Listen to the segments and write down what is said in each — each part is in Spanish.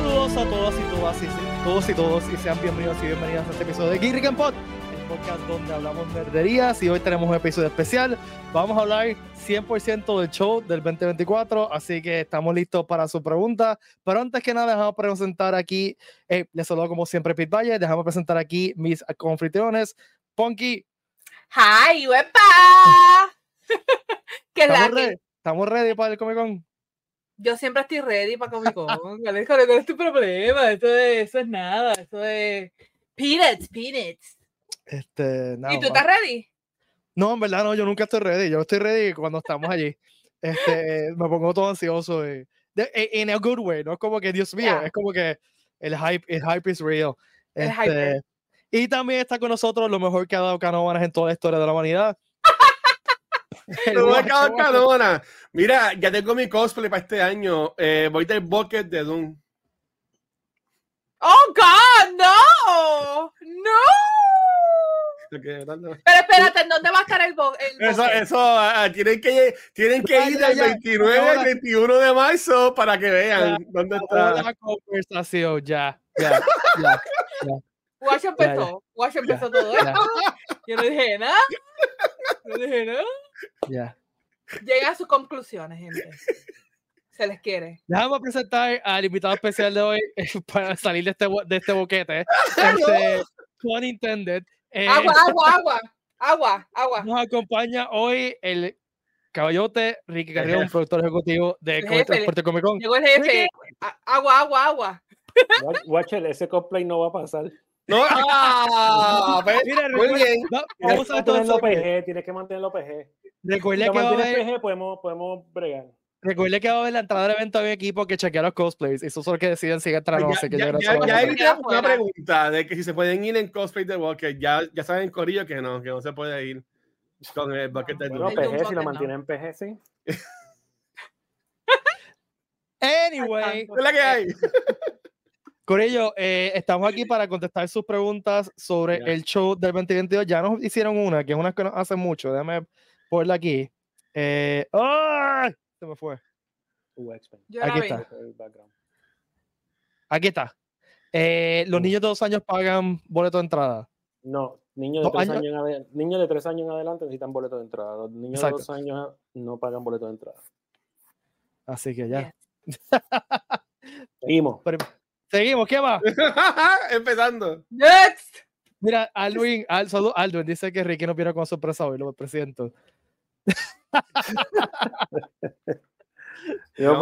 Saludos a todos y todas y todos y todos y sean bienvenidos y bienvenidas a este episodio de Geek and Pod, el podcast donde hablamos nerderías y hoy tenemos un episodio especial. Vamos a hablar 100% del show del 2024, así que estamos listos para su pregunta. Pero antes que nada, dejamos presentar aquí, eh, les saludo como siempre Pete Valle, dejamos presentar aquí mis confitriones, Ponky. ¡Hi, wepa! ¿Qué ¿Estamos, la ready? ¿Estamos ready para el Comic Con? Yo siempre estoy ready para Comic Con. ¿Cuál es, cuál es tu problema? Eso es, eso es nada. Eso es peanuts, peanuts. Este, ¿Y tú estás ready? No, en verdad no, yo nunca estoy ready. Yo estoy ready cuando estamos allí. Este, me pongo todo ansioso. y- de- e- in a good way, no es como que, Dios mío, Yeah. es como que el hype, el hype is real. El hype Este, y también está con nosotros lo mejor que ha dado Canóvanas en toda la historia de la humanidad. No. Canona. Mira, ya tengo mi cosplay para este año. Eh, voy del bucket de Doom. ¡Oh, God! ¡No! ¡No! Pero espérate, ¿en dónde va a estar el, el Eso, eso, ah, ah, tienen que, tienen que Ya, ir ya, del ya. 29 al Ahora- 21 de marzo para que vean dónde Toda está. la conversación, ya, ya, ya. Guacho ya. empezó. Guacho empezó todo ya. esto. Yo no dije nada. No dije nada. Ya. Llega a sus conclusiones, gente. Se les quiere. Déjame presentar al invitado especial de hoy para salir de este, de este boquete. Este, intended. Eh, Agua, agua, agua. Agua, agua. Nos acompaña hoy el caballote Ricky jefe. productor ejecutivo de El Comic jefe. Transporte Comic Con. Llegó el jefe. Agua, agua, agua. Watch- Watcher, ese cosplay no va a pasar. No, ah, Mira, muy recuerda- bien. Tienes vamos que a mantenerlo. PG, tienes que mantenerlo PG. Recuerde Si que, va haber, PG, podemos, podemos bregar. recuerde que va a haber la entrada del evento de mi equipo que chequea los cosplays. Eso es lo que deciden si entrar o no. Así que ya, yo ya, ya tengo una fuera. pregunta de que si se pueden ir en cosplay de Bucket. Ya, ya saben, Corillo, que no, que no se puede ir con el Bucket de Bueno. Hay PG, si lo ¿no? mantienen en PG, sí. Anyway, Es la que hay. Corillo, eh, estamos aquí para contestar sus preguntas sobre el show del 2022. Ya nos hicieron una, que es una que nos hace mucho. Déjame ponerla aquí. Eh, ¡ay! Se me fue. Uh, Aquí está. Aquí está. Eh, los Mm. niños de dos años pagan boleto de entrada. No, niños de, Dos tres años- años en ade- niños de tres años en adelante necesitan boleto de entrada. Los niños Exacto. de dos años no pagan boleto de entrada. Así que ya. Seguimos. Pero- seguimos, ¿qué va? Empezando. Next. Mira, Alwin, Al, salud, Alwin dice que Ricky no viene con sorpresa hoy, lo presento. Yo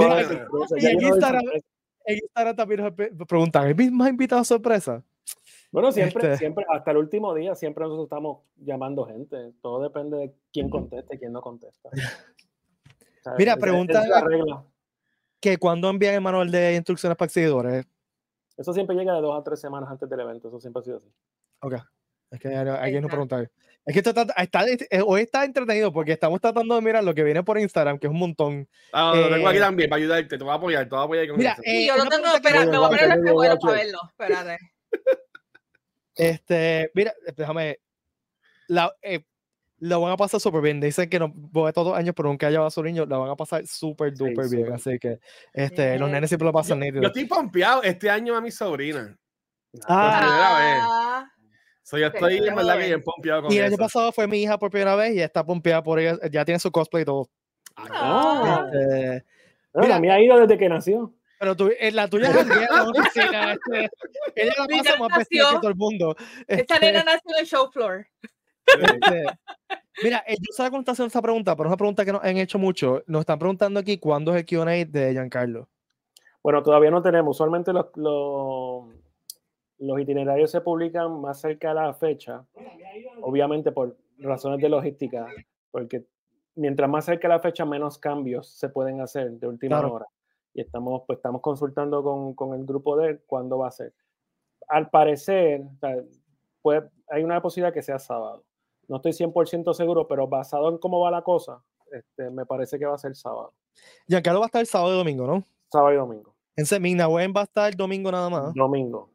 y en Instagram-. En Instagram también nos preguntan, ¿hay más invitados sorpresa? Bueno, siempre, Este- siempre, hasta el último día, siempre nosotros estamos llamando gente. Todo depende de quién conteste y quién no contesta. O sea, Mira, pregunta- esa es la regla. Que cuando envían el manual de instrucciones para seguidores. Eso siempre llega de dos a tres semanas antes del evento. Eso siempre ha sido así. Ok. Es que hay alguien nos preguntar. Es que esto está, está- eh, hoy está entretenido porque estamos tratando de mirar lo que viene por Instagram, que es un montón. Ah, lo tengo aquí Eh, también para ayudarte. Te voy a apoyar, te voy a apoyar con Mira, eh, yo lo tengo, que- espera, me voy a poner el Watcher. para verlo. Espérate. Este, mira, déjame. La, eh, lo van a pasar súper bien. Dicen que no voy todos los años, pero nunca a su niño. La van a pasar súper Sí, duper bien. súper. Así que este, los Bien. nenes siempre lo pasan nítido. Yo estoy pompeado este año a mi sobrina. Ah, primera vez. Ah, So, yo estoy en verdad que bien pompeado con y el año eso. pasado fue mi hija por primera vez y está pompeada por ella. Ya tiene su cosplay y todo. ah. Este, No, Mira. la mía ha ido desde que nació. pero tú, eh, la tuya es janguea en la oficina. este, ella la pasa más vestida que todo el mundo. Esta Este, nena nació en el show floor. Este, mira, eh, yo cómo está haciendo esta pregunta, pero es una pregunta que nos han hecho mucho. Nos están preguntando aquí cuándo es el QA de Giancarlo. Bueno, todavía no tenemos. Usualmente los, los, los itinerarios se publican más cerca de la fecha, obviamente por razones de logística, porque mientras más cerca de la fecha, menos cambios se pueden hacer de última Claro. hora. Y estamos, pues, estamos consultando con, con el grupo de él cuándo va a ser. Al parecer, o sea, puede- hay una posibilidad que sea sábado. No estoy 100% seguro, pero basado en cómo va la cosa, este, me parece que va a ser sábado. Giancarlo va a estar el sábado y domingo, ¿no? Sábado y domingo. En Seminawen va a estar el domingo nada más. Domingo.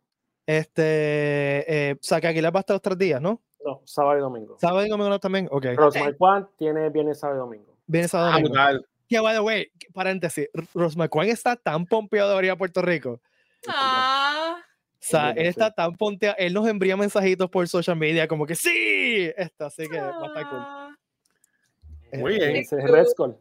Este, eh, o sea, que Aguilar va a estar los tres días, ¿no? No, sábado y domingo. Sábado y domingo también. Ok. Rosemary Kwan tiene viernes, sábado y domingo. Viene sábado y Ah, domingo. brutal. Que, by the way, paréntesis, Rosmacuán está tan pompeado de venir a Puerto Rico Ah, O sea, él está tan ponteado, él nos envía mensajitos por social media como que sí, esto, así que va a estar cool. ah. Muy bien. Ese es Red Skull.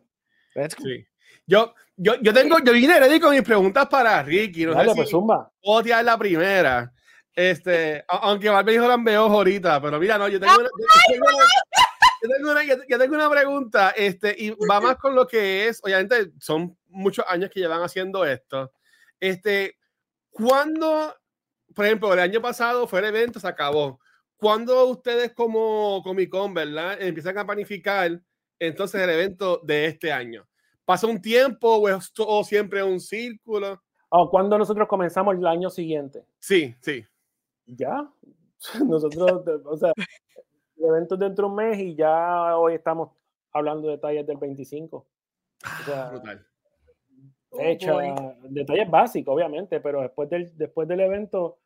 Let's go. Sí. Yo, yo, yo tengo, yo vine ready con mis preguntas para Ricky. No Dale, sé pues si zumba. puedo tirar la primera. Este, aunque Barbie dijo la veo ahorita, pero mira, no, yo tengo una, yo tengo una- yo tengo una- yo tengo una pregunta, este, y va más con lo que es, obviamente, son muchos años que llevan haciendo esto. Este, ¿cuándo, por ejemplo, el año pasado fue el evento, se acabó? ¿Cuándo ustedes como Comic Con, verdad, empiezan a planificar entonces el evento de este año? ¿Pasa un tiempo o es todo siempre un círculo? Oh, ¿Cuándo nosotros comenzamos el año siguiente? Sí, sí. Ya. Nosotros, o sea, el evento es dentro de un mes y ya hoy estamos hablando de detalles del 25. O sea, Brutal. Oh, fecha, boy. detalles básicos, obviamente, pero después del, después del evento,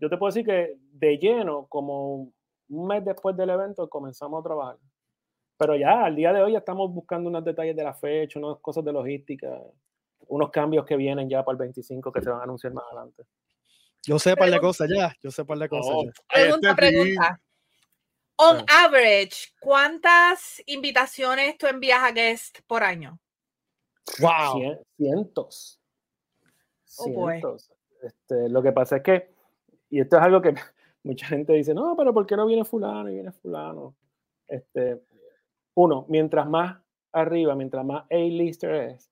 yo te puedo decir que de lleno, como un mes después del evento, comenzamos a trabajar. Pero ya, al día de hoy, ya estamos buscando unos detalles de la fecha, unas cosas de logística, unos cambios que vienen ya para el 25 que se van a anunciar más adelante. Yo sé par de Pregunta. cosas ya, yo sé par de cosas Oh, ya. Pregunta, pregunta. On Ah. average, ¿cuántas invitaciones tú envías a guest por año? Wow. Cien- cientos. Oh. Cientos. Este, lo que pasa es que, y esto es algo que mucha gente dice, no, pero ¿por qué no viene fulano y viene fulano? Este, uno, mientras más arriba, mientras más A-lister es,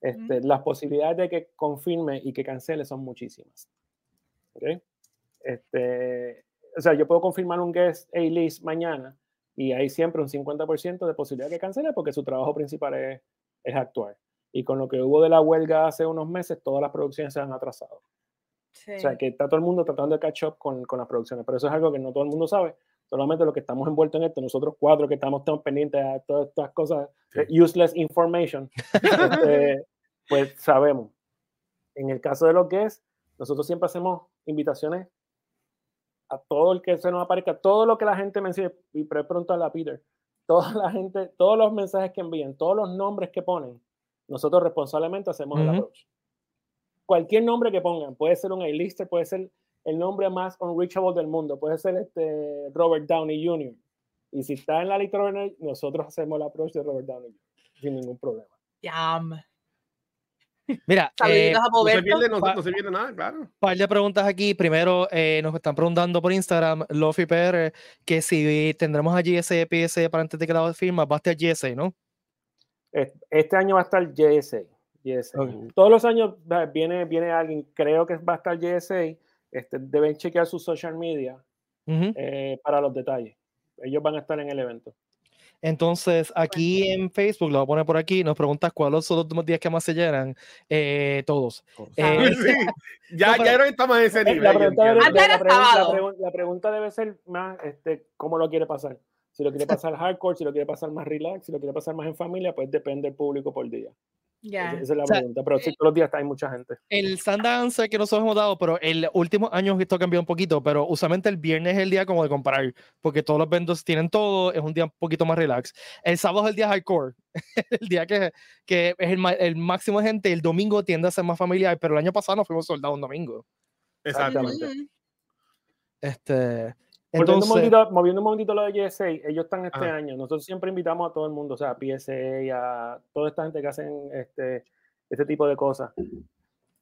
este, las posibilidades de que confirme y que cancele son muchísimas. ¿Ok? Este, o sea, yo puedo confirmar un guest A-list mañana y hay siempre un 50% de posibilidad de que cancele porque su trabajo principal es, es actuar. Y con lo que hubo de la huelga hace unos meses, todas las producciones se han atrasado. Sí. O sea, que está todo el mundo tratando de catch up con, con las producciones, pero eso es algo que no todo el mundo sabe. Solamente los que estamos envueltos en esto, nosotros cuatro que estamos tan pendientes de todas estas cosas, de useless information, este, pues sabemos. En el caso de lo que es, nosotros siempre hacemos invitaciones a todo el que se nos aparezca, todo lo que la gente mencione, y pre- preguntarle a Peter, toda la gente, todos los mensajes que envían, todos los nombres que ponen, nosotros responsablemente hacemos el Ujú. approach. Cualquier nombre que pongan, puede ser un A-lister, puede ser el nombre más unreachable del mundo, puede ser este Robert Downey Jr. Y si está en la lista, nosotros hacemos el approach de Robert Downey Jr. sin ningún problema. Yum. Mira, eh, No se pierde, no, se- pa- no se pierde nada, claro. par de preguntas aquí. Primero, eh, nos están preguntando por Instagram, Lofi PR, que si tendremos a GSA PSA para antes de que la firma, va a estar GSA, ¿no? Es- Este año va a estar GSA. Todos los años viene, viene alguien, creo que va a estar GSA. Este, deben chequear sus social media eh, para los detalles. Ellos van a estar en el evento. Entonces, aquí en Facebook, lo voy a poner por aquí, nos preguntas cuáles son los días que más se llenan. Eh, todos. Eh, Sí, ya, No, pero- ya no estamos en ese nivel. La pregunta, debe- pregunta- la pregunta debe ser más, este, ¿cómo lo quiere pasar? Si lo quiere pasar hardcore, si lo quiere pasar más relax, si lo quiere pasar más en familia, pues depende del público por día. Ya. Esa, es la O sea, pregunta. Pero sí, todos los días hay mucha gente. El stand que nosotros hemos dado, pero el último año esto ha cambiado un poquito, pero usualmente el viernes es el día como de comparar, porque todos los vendors tienen todo, es un día un poquito más relax. El sábado es el día hardcore, el día que, que es el, el máximo de gente, el domingo tiende a ser más familiar, pero el año pasado nos fuimos soldados un domingo. Exactamente. Ujú. Este, Un, momentito, moviendo un momentito lo de GSA, ellos están este Ajá. año. Nosotros siempre invitamos a todo el mundo, o sea, a PSA, a toda esta gente que hacen este, este tipo de cosas.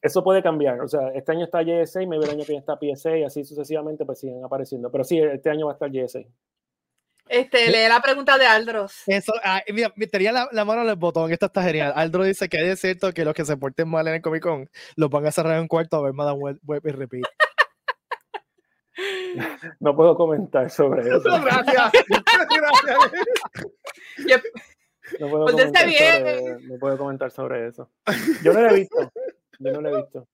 Eso puede cambiar. O sea, este año está GSA, me el año que viene está PSA, y así sucesivamente pues siguen apareciendo. Pero sí, este año va a estar GSA. Este, lee la pregunta de Aldros. eso, ah, mira, me tenía la, la mano en el botón, esta está genial. Aldro dice que es cierto que los que se porten mal en el Comic Con los van a cerrar en un cuarto a ver Madame Web, Web y Repeat. No puedo comentar sobre eso. Gracias. Gracias. Yo- No puedo, Pues está comentar bien. sobre, no puedo comentar sobre eso. Yo no lo he visto. Yo no lo he visto.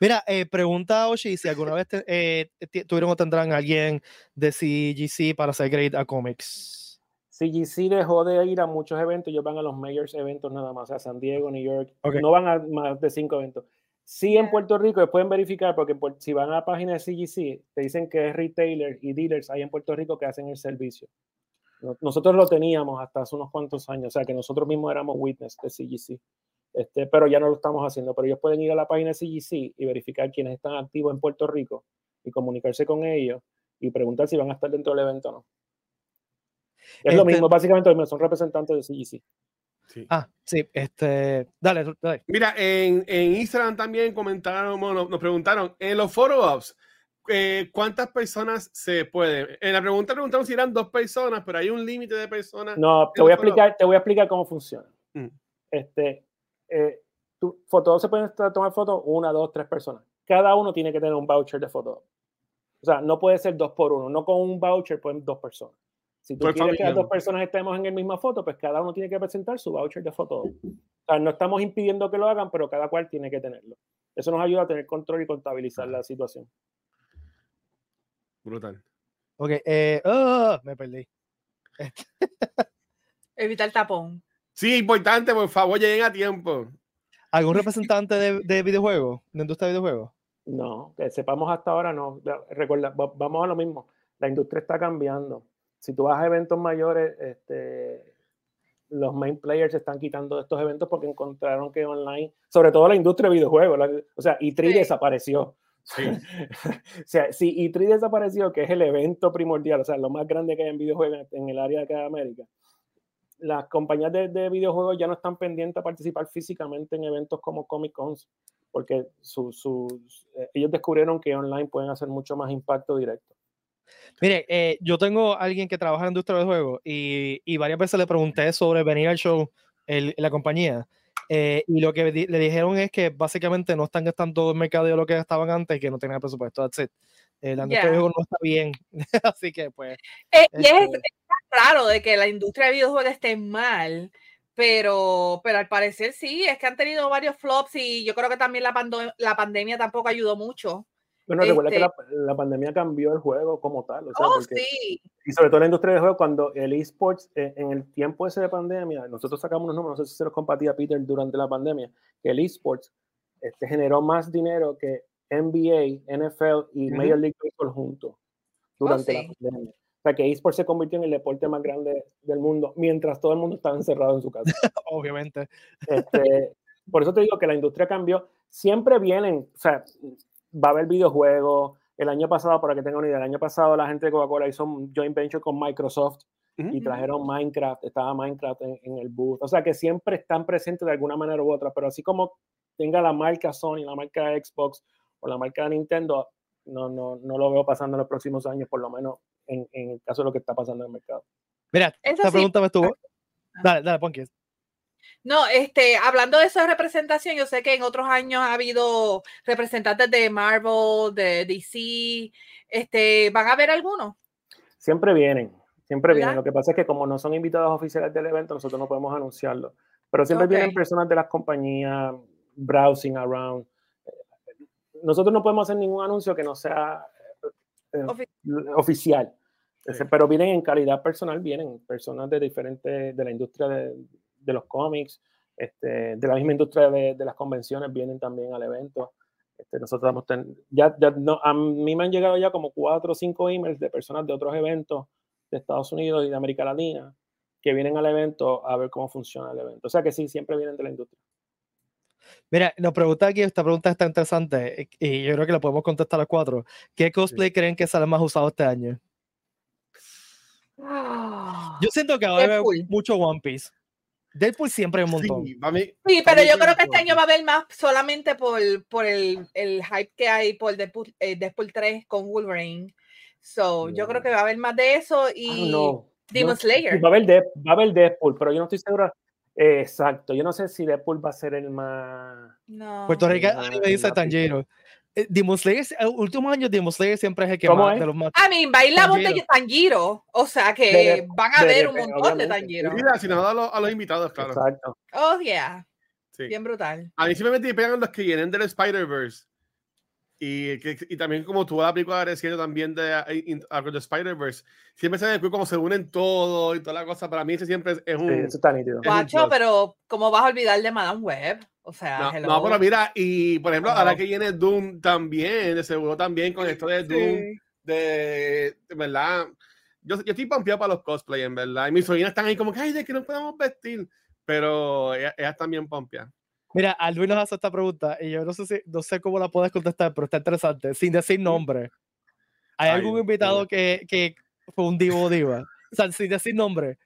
Mira, eh, pregunta a Oshi si alguna vez te- eh, tuvieron o tendrán a alguien de CGC para hacer grade a comics. CGC dejó de ir a muchos eventos, ellos van a los mayores eventos nada más, o sea, San Diego, New York, Ok. no van a más de cinco eventos. Sí, en. Puerto Rico, pueden verificar, porque si van a la página de CGC, te dicen que es retailer y dealers ahí en Puerto Rico que hacen el servicio. No- Nosotros lo teníamos hasta hace unos cuantos años, o sea, que nosotros mismos éramos witness de CGC. Este, pero ya no lo estamos haciendo. Pero ellos pueden ir a la página de CGC y verificar quiénes están activos en Puerto Rico y comunicarse con ellos y preguntar si van a estar dentro del evento o no. Es lo Este- mismo, básicamente lo mismo, son representantes de CGC. Sí. Ah, sí, este. Dale, dale. Mira, en, en Instagram también comentaron, bueno, nos preguntaron, en los follow-ups, eh, ¿cuántas personas se pueden? En la pregunta preguntaron si eran dos personas, pero hay un límite de personas. No, te voy a explicar, te voy a explicar cómo funciona. Mm. Este, eh, tu foto se pueden tomar fotos una, dos, tres personas. Cada uno tiene que tener un voucher de foto. O sea, no puede ser dos por uno. No con un voucher pueden dos personas. Si tú quieres que las dos personas estemos en la misma foto, pues cada uno tiene que presentar su voucher de foto. O sea, no estamos impidiendo que lo hagan, pero cada cual tiene que tenerlo. Eso nos ayuda a tener control y contabilizar la situación. Brutal. Ok, eh. ah, me perdí. Evita el tapón. Sí, importante, por favor, lleguen a tiempo. ¿Algún representante de, de videojuegos? ¿De industria de videojuegos? No, que sepamos hasta ahora, no. Recuerda, va- vamos a lo mismo. La industria está cambiando. Si tú vas a eventos mayores, este, los main players se están quitando de estos eventos porque encontraron que online, sobre todo la industria de videojuegos, la- o sea, E3 Sí. desapareció. Sí. o sea, si E3 desapareció, que es el evento primordial, o sea, lo más grande que hay en videojuegos en el área de acá de América, las compañías de, de videojuegos ya no están pendientes a participar físicamente en eventos como Comic Cons, porque su- sus- eh, ellos descubrieron que online pueden hacer mucho más impacto directo. Mire, eh, yo tengo a alguien que trabaja en la industria de juegos y, y varias veces le pregunté sobre venir al show la compañía. eh, y lo que di- le dijeron es que básicamente no están gastando el mercado de lo que estaban antes y que no tenían presupuesto. That's it. Eh, la industria Ya. de juegos no está bien. Así que, pues. Eh, y es este, claro de que la industria de videojuegos esté mal, pero, pero al parecer sí, es que han tenido varios flops y yo creo que también la, pando- la pandemia tampoco ayudó mucho. Bueno, recuerda que Este- la, la pandemia cambió el juego como tal, o sea, Oh, porque, sí. y sobre todo la industria del juego, cuando el esports, eh, en el tiempo ese de pandemia, nosotros sacamos unos números, no sé si se los compartía Peter durante la pandemia, que el esports este, generó más dinero que NBA, NFL y Ujú. Major League Baseball juntos durante sí. la pandemia. O sea, que esports se convirtió en el deporte más grande del mundo, mientras todo el mundo estaba encerrado en su casa. obviamente. Este, por eso te digo que la industria cambió. Siempre vienen, o sea, va a haber videojuegos. El año pasado, para que tengan una idea, el año pasado la gente de Coca-Cola hizo un joint venture con Microsoft Ujú. y trajeron Minecraft, estaba Minecraft en, en el booth. O sea que siempre están presentes de alguna manera u otra, pero así como tenga la marca Sony, la marca Xbox o la marca Nintendo, no, no, no lo veo pasando en los próximos años, por lo menos en, en el caso de lo que está pasando en el mercado. Mira, Eso esta sí. pregunta me estuvo. Dale, dale, Ponky. No, este, hablando de esa representación, yo sé que en otros años ha habido representantes de Marvel, de DC, este, ¿van a haber algunos? Siempre vienen, siempre vienen. Lo que pasa es que como no son invitados oficiales del evento, nosotros no podemos anunciarlo. Pero siempre vienen personas de las compañías browsing around. Nosotros no podemos hacer ningún anuncio que no sea eh, Ofi- oficial. Sí. Pero vienen en calidad personal, vienen personas de diferentes, de la industria de, de los cómics, este, de la misma industria de, de las convenciones, vienen también al evento. Este, nosotros hemos ten- ya, ya no, a mí me han llegado ya como cuatro o cinco emails de personas de otros eventos de Estados Unidos y de América Latina que vienen al evento a ver cómo funciona el evento. O sea que sí, siempre vienen de la industria. Mira, nos pregunta aquí, esta pregunta está interesante eh, y yo creo que la podemos contestar a los cuatro. ¿Qué cosplay creen que sale más usado este año? Yo siento que va a haber Deadpool. mucho One Piece. Deadpool siempre hay un montón. Sí, mí- Sí, pero yo creo que este año va a haber más solamente por, por el, el hype que hay por Deadpool, eh, Deadpool 3 con Wolverine. So, yo creo que va a haber más de eso y no. Demon Slayer. Va a, haber Dead- va a haber Deadpool, pero yo no estoy segura. Eh, exacto, yo no sé si Deadpool va a ser el más. No. Puerto Rico Ah, me dice. Tanjiro. Eh, Demon Slayer, el último año Demon Slayer siempre es el que ¿Cómo más de los más. I mean, va a ir la voz de Tanjiro. O sea que De- van a de- ver de- un montón de. Tanjiro. Mira, si nos da a los, a los invitados, claro. Exacto. Oh, yeah. Sí. Bien brutal. A mí simplemente me pegan los que vienen del Spider-Verse. Y, que, y también como tú la película también de eh, Across the Spider-Verse, siempre se ve como se unen todo y toda la cosa. Para mí ese siempre es, es Sí, un... eso está nítido. Es un Guacho, pero ¿cómo vas a olvidar de Madame Web? O sea, No, no, pero mira, y por ejemplo, ahora Wow. que viene Doom también, de seguro también con esto de Doom, Sí. de, de verdad, yo, yo estoy pompeado para los cosplay, en verdad. Y mis sobrinas están ahí como que, ay, de que no podemos vestir, pero ellas, ellas también pompeadas. Mira, Alvin nos hace esta pregunta y yo no sé si, no sé cómo la puedes contestar, pero está interesante, sin decir nombre. ¿Hay Ay, algún invitado que, que fue un divo o diva? O sea, sin decir nombre.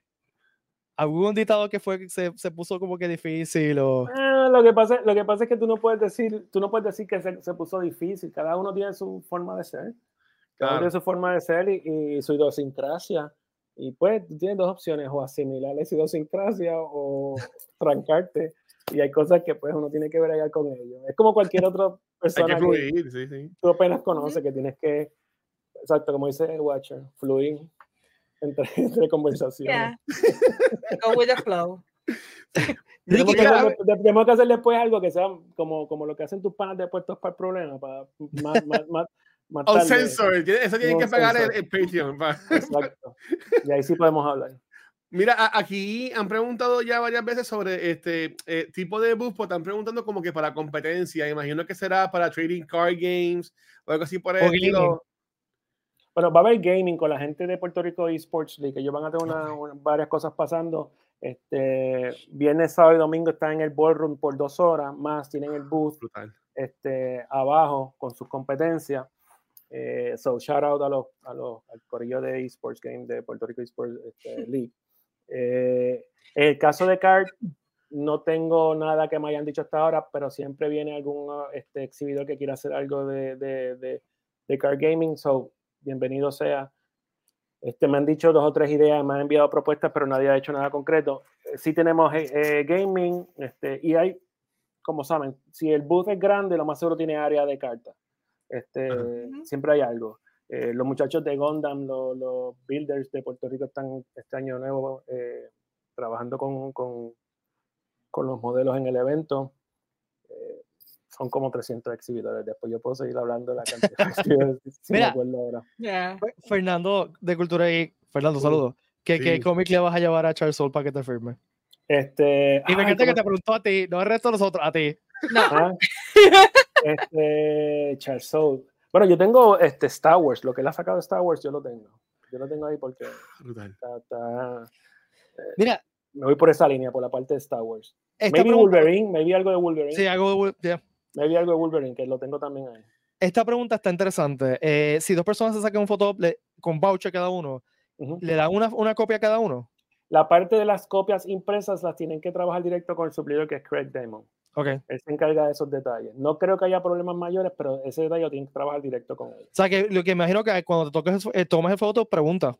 ¿Algún invitado que fue que se, se puso como que difícil o...? Ah, lo, que pasa, lo que pasa es que tú no puedes decir, tú no puedes decir que se, se puso difícil. Cada uno tiene su forma de ser. Cada uno Claro. tiene su forma de ser y, y su idiosincrasia. Y pues tú tienes dos opciones, o asimilar esa idiosincrasia o trancarte. Y hay cosas que pues uno tiene que bregar con ellos. Es como cualquier otra Hay persona que que, fluir, sí, sí. tú apenas conoces, que tienes que, exacto, como dice el Watcher, fluir entre, entre conversaciones. Yeah. Go with the flow. Tenemos, que hacer, tenemos que hacer después algo que sea como, como lo que hacen tus panas de puestos para el problema, para más, más, más, más sensor, eso tienen Un que pagar el, el Patreon. pa. Exacto. Y ahí sí podemos hablar. Mira, aquí han preguntado ya varias veces sobre este eh, tipo de booth, pues están preguntando como que para competencia. Imagino que será para trading card games o algo así por el estilo. Bueno, va a haber gaming con la gente de Puerto Rico Esports League. Ellos van a tener una- una- varias cosas pasando. Este, viernes, sábado y domingo están en el ballroom por dos horas, más tienen el booth Brutal. este, abajo con sus competencias. Eh, so, shout out a los, a los, al corillo de Esports Game de Puerto Rico Esports este, League. Eh, en el caso de CARD, no tengo nada que me hayan dicho hasta ahora, pero siempre viene algún este, exhibidor que quiera hacer algo de, de, de, de card gaming. So, bienvenido sea. Este, me han dicho dos o tres ideas, me han enviado propuestas, pero nadie ha hecho nada concreto. Eh, sí tenemos eh, eh, gaming este, y hay, como saben, si el booth es grande, lo más seguro tiene área de cartas. Este. Siempre hay algo. Eh, los muchachos de Gundam, los, los builders de Puerto Rico están este año nuevo eh, trabajando con, con, con los modelos en el evento. Eh, son como 300 exhibidores. Después yo puedo seguir hablando de la cantidad de exhibidores si me Mira. acuerdo ahora. Yeah. Fernando de Cultura y Fernando, saludos. ¿Qué, Sí. ¿Qué cómic le vas a llevar a Charles Soul para que te firme? Este, Y me encanta que ¿cómo te preguntó a ti, no al resto de nosotros, a ti. No. Ah, este, Charles Soule. Bueno, yo tengo este Star Wars, lo que él ha sacado de Star Wars, yo lo tengo. Yo lo tengo ahí porque Brutal. está- está- Mira, me voy por esa línea, por la parte de Star Wars. Maybe pregunta, Wolverine, maybe algo de Wolverine. sí, algo de- ya. Maybe algo de Wolverine, que lo tengo también ahí. Esta pregunta está interesante. Eh, si dos personas se sacan un foto con voucher cada uno, Ujú. ¿le dan una, una copia a cada uno? La parte de las copias impresas las tienen que trabajar directo con el suplidor, que es Craig Damon. Ok. O Él se encarga de esos detalles. No creo que haya problemas mayores, pero ese detalle lo tienen que trabajar directo con él. sea, que lo que imagino que cuando te toques, eh, tomes el foto, pregunta.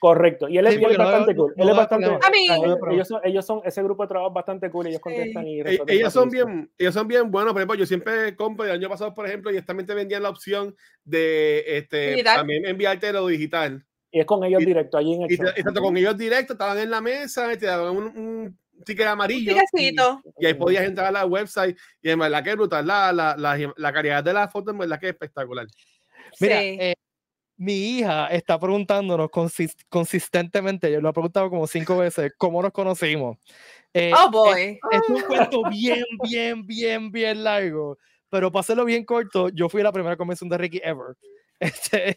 Correcto. Y él es, Sí, y él es no bastante veo- cool. no él es bastante. mí- ellos- son, ellos son, ese grupo de trabajo bastante cool. Ellos contestan y E- resuelven ellos son bien, ellos son bien buenos. Por ejemplo, yo siempre compro el año pasado, por ejemplo, y ellos también te vendían la opción de este Digital. también enviarte lo digital. Y es con ellos Y- directo, allí en el Y, show. y tanto con ellos directo, estaban en la mesa, y te daban un, un ticket amarillo. y-. Y ahí podías entrar a la website y en verdad que es brutal. La, la, la, la calidad de la foto en verdad que es espectacular. Mira, Sí. eh, mi hija está preguntándonos consis- consistentemente, yo lo he preguntado como cinco veces, ¿cómo nos conocimos? Eh, Oh boy. es un cuento bien, bien, bien, bien largo, pero para hacerlo bien corto, yo fui a la primera convención de Ricky ever. Este,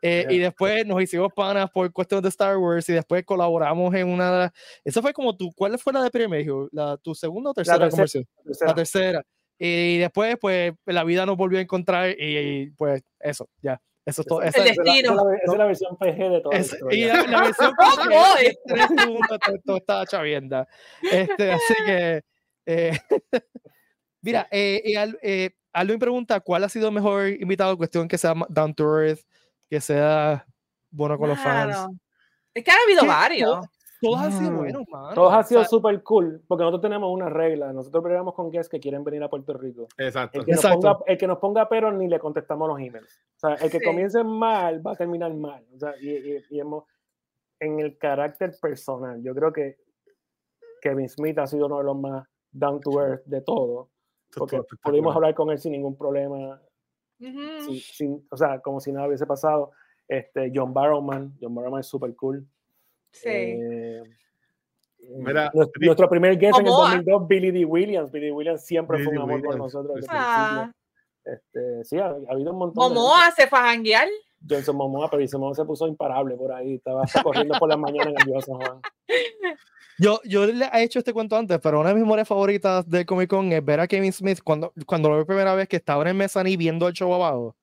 eh, Y Yeah. después nos hicimos panas por cuestiones de Star Wars y después colaboramos en una de las... Eso fue como tu, ¿cuál fue la de primer La, ¿Tu segunda o tercera tercera. conversión? Tercera. La tercera. Y después, pues, la vida nos volvió a encontrar y, y, pues, eso, ya. Eso es todo. Esa- El esa es la- esa es la- destino. esa es la versión PG de toda la esa- y la, la versión Oh, boy. en tres segundos todo, todo estaba chavienda. Este, así que, eh, mira, eh, y Al- eh, Alvin pregunta, ¿cuál ha sido el mejor invitado? Cuestión que sea down to earth, que sea bueno con los fans. Claro. Es que ha habido ¿Qué? varios. Todos han sido buenos, mano. Todos han sido súper cool, porque nosotros tenemos una regla. Nosotros peleamos con guests que quieren venir a Puerto Rico. Exacto. El que, nos Exacto. ponga, el que nos ponga pero ni le contestamos los emails. O sea, el que Sí. comience mal va a terminar mal. O sea, y, y- y hemos, en el carácter personal, yo creo que Kevin Smith ha sido uno de los más down to earth de todo, porque pudimos hablar con él sin ningún problema, Ujú. sin- sin- o sea, como si nada hubiese pasado. Este, John Barrowman, John Barrowman es súper cool. Sí. Eh, Mira, nuestro, nuestro primer guest en el Momoa. 2002, Billy D. Williams. Billy D. Williams siempre fue Billy un amor por Williams, nosotros. desde el Ah. Este, sí, ha, ha habido un montón de Momoa se fue a janguear. Johnson Momoa, pero Momoa se puso imparable por ahí. Estaba corriendo por la mañana en el Viejo San Juan. Yo, yo le he hecho este cuento antes, pero una de mis memorias favoritas del Comic Con es ver a Kevin Smith cuando, cuando lo vi primera vez que estaba en el mezzanine viendo el show abajo.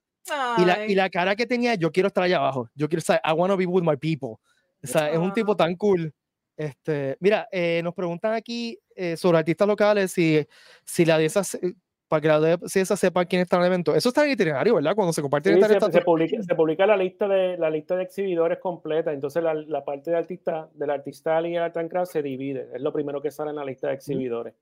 Y la, y la cara que tenía, yo quiero estar allá abajo. Yo quiero estar, I want to be with my people. O sea, es un tipo tan cool. Este, mira, eh, nos preguntan aquí eh, sobre artistas locales si, si la de esas, para que la de si esa sepa quién está en el evento. Eso está en el itinerario, ¿verdad? Cuando se comparte el Sí, se, itinerario. se todo- publica, se publica la lista de la lista de exhibidores completa, entonces la, la parte de artista, del artista y art and craft se divide, es lo primero que sale en la lista de exhibidores.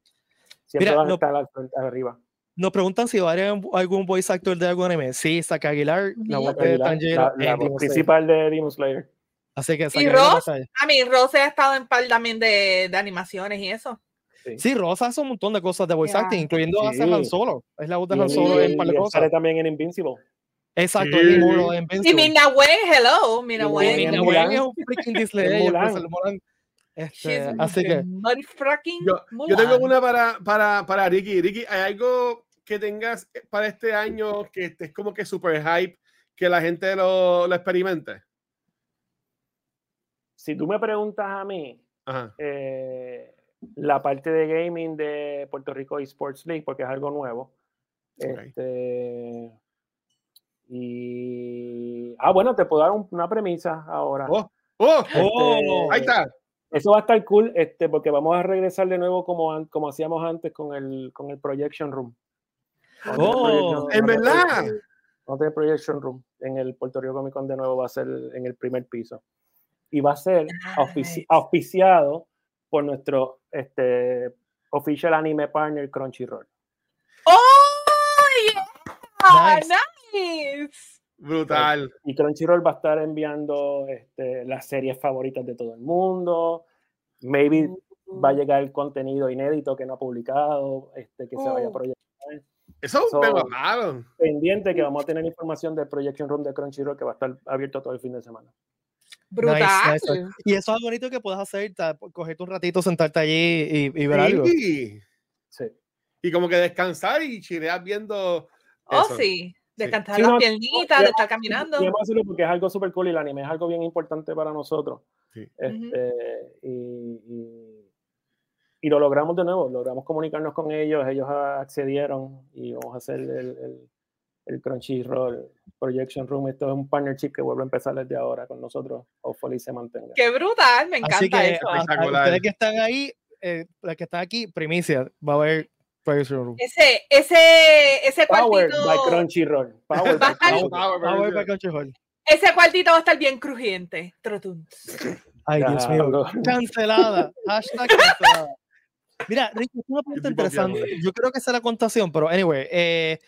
Siempre Mira, van a no- estar al frente- arriba. Nos preguntan si va a haber algún voice actor de algún anime. Sí, Zack Aguilar, la voz de La, Tanjiro la- Slayer. principal de Demon Slayer. Así que ¿Y Ross? A mí, Rose ha estado en par también de, de animaciones y eso. Sí, Rosa hace un montón de cosas de voice Ya. acting, incluyendo hace Sí. Han Solo. Es la voz de Y Han Solo en y par de cosas. sale también en Invincible. Exacto, Sí. el de Y Invincible. Mina Wen, hello, Mina Y Y Wen. Mina Mina Wen es un freaking Disney. En ella, Mulan. pues, el Mulan. Este, así que, Yo, yo tengo una para, para, para Ricky. Ricky, ¿hay algo que tengas para este año que estés como que super hype, que la gente lo, lo experimente? Si tú me preguntas a mí, Ajá. eh, la parte de gaming de Puerto Rico Esports League, porque es algo nuevo. Este, y. Ah, bueno, te puedo dar un- una premisa ahora. Oh, oh, Oh, ahí está. Eso va a estar cool, este, porque vamos a regresar de nuevo como, como hacíamos antes con el, con el Projection Room. Oh, ¿en verdad? Vamos a tener Projection Room en el Puerto Rico Comic Con de nuevo, va a ser en el primer piso. Y va a ser auspici- auspiciado por nuestro este, official anime partner Crunchyroll. ¡Oh, yeah! Nice. Nice. Brutal. Y Crunchyroll va a estar enviando este, las series favoritas de todo el mundo. Maybe va a llegar el contenido inédito que no ha publicado, este, que se vaya a Oh. proyectar. Eso So- me. Pendiente que vamos a tener información del Projection Room de Crunchyroll que va a estar abierto todo el fin de semana. Brutal. Nice, nice. Y eso es algo bonito que puedes hacer, cogerte un ratito, sentarte allí y, y ver algo. Sí. Sí. Y como que descansar y chilear viendo. Oh, eso. sí. Descansar Sí, las no, piernitas, no, de estar caminando. Queremos hacerlo porque es algo súper cool y el anime es algo bien importante para nosotros. Sí. Este, y, y- y lo logramos de nuevo, logramos comunicarnos con ellos, ellos accedieron y vamos a hacer el, el, el Crunchyroll Projection Room. Esto es un partnership que vuelve a empezar desde ahora con nosotros. Hopefully se mantenga. Qué brutal, me encanta Así que eso. a- a Espectacular. ustedes que están ahí, eh, las que están aquí, primicia, va a haber Projection Room. Ese, ese, ese Powered cuartito, by Crunchyroll. Powered Va a by estar- Crunchyroll. Power, good. Crunchyroll. ese cuartito va a estar bien crujiente. Trotun. Ay, Dios mío. Diablo. Cancelada. Hashtag cancelada. Mira, Ricky, es una pregunta interesante. Yo creo que esa es la contación, pero anyway, eh,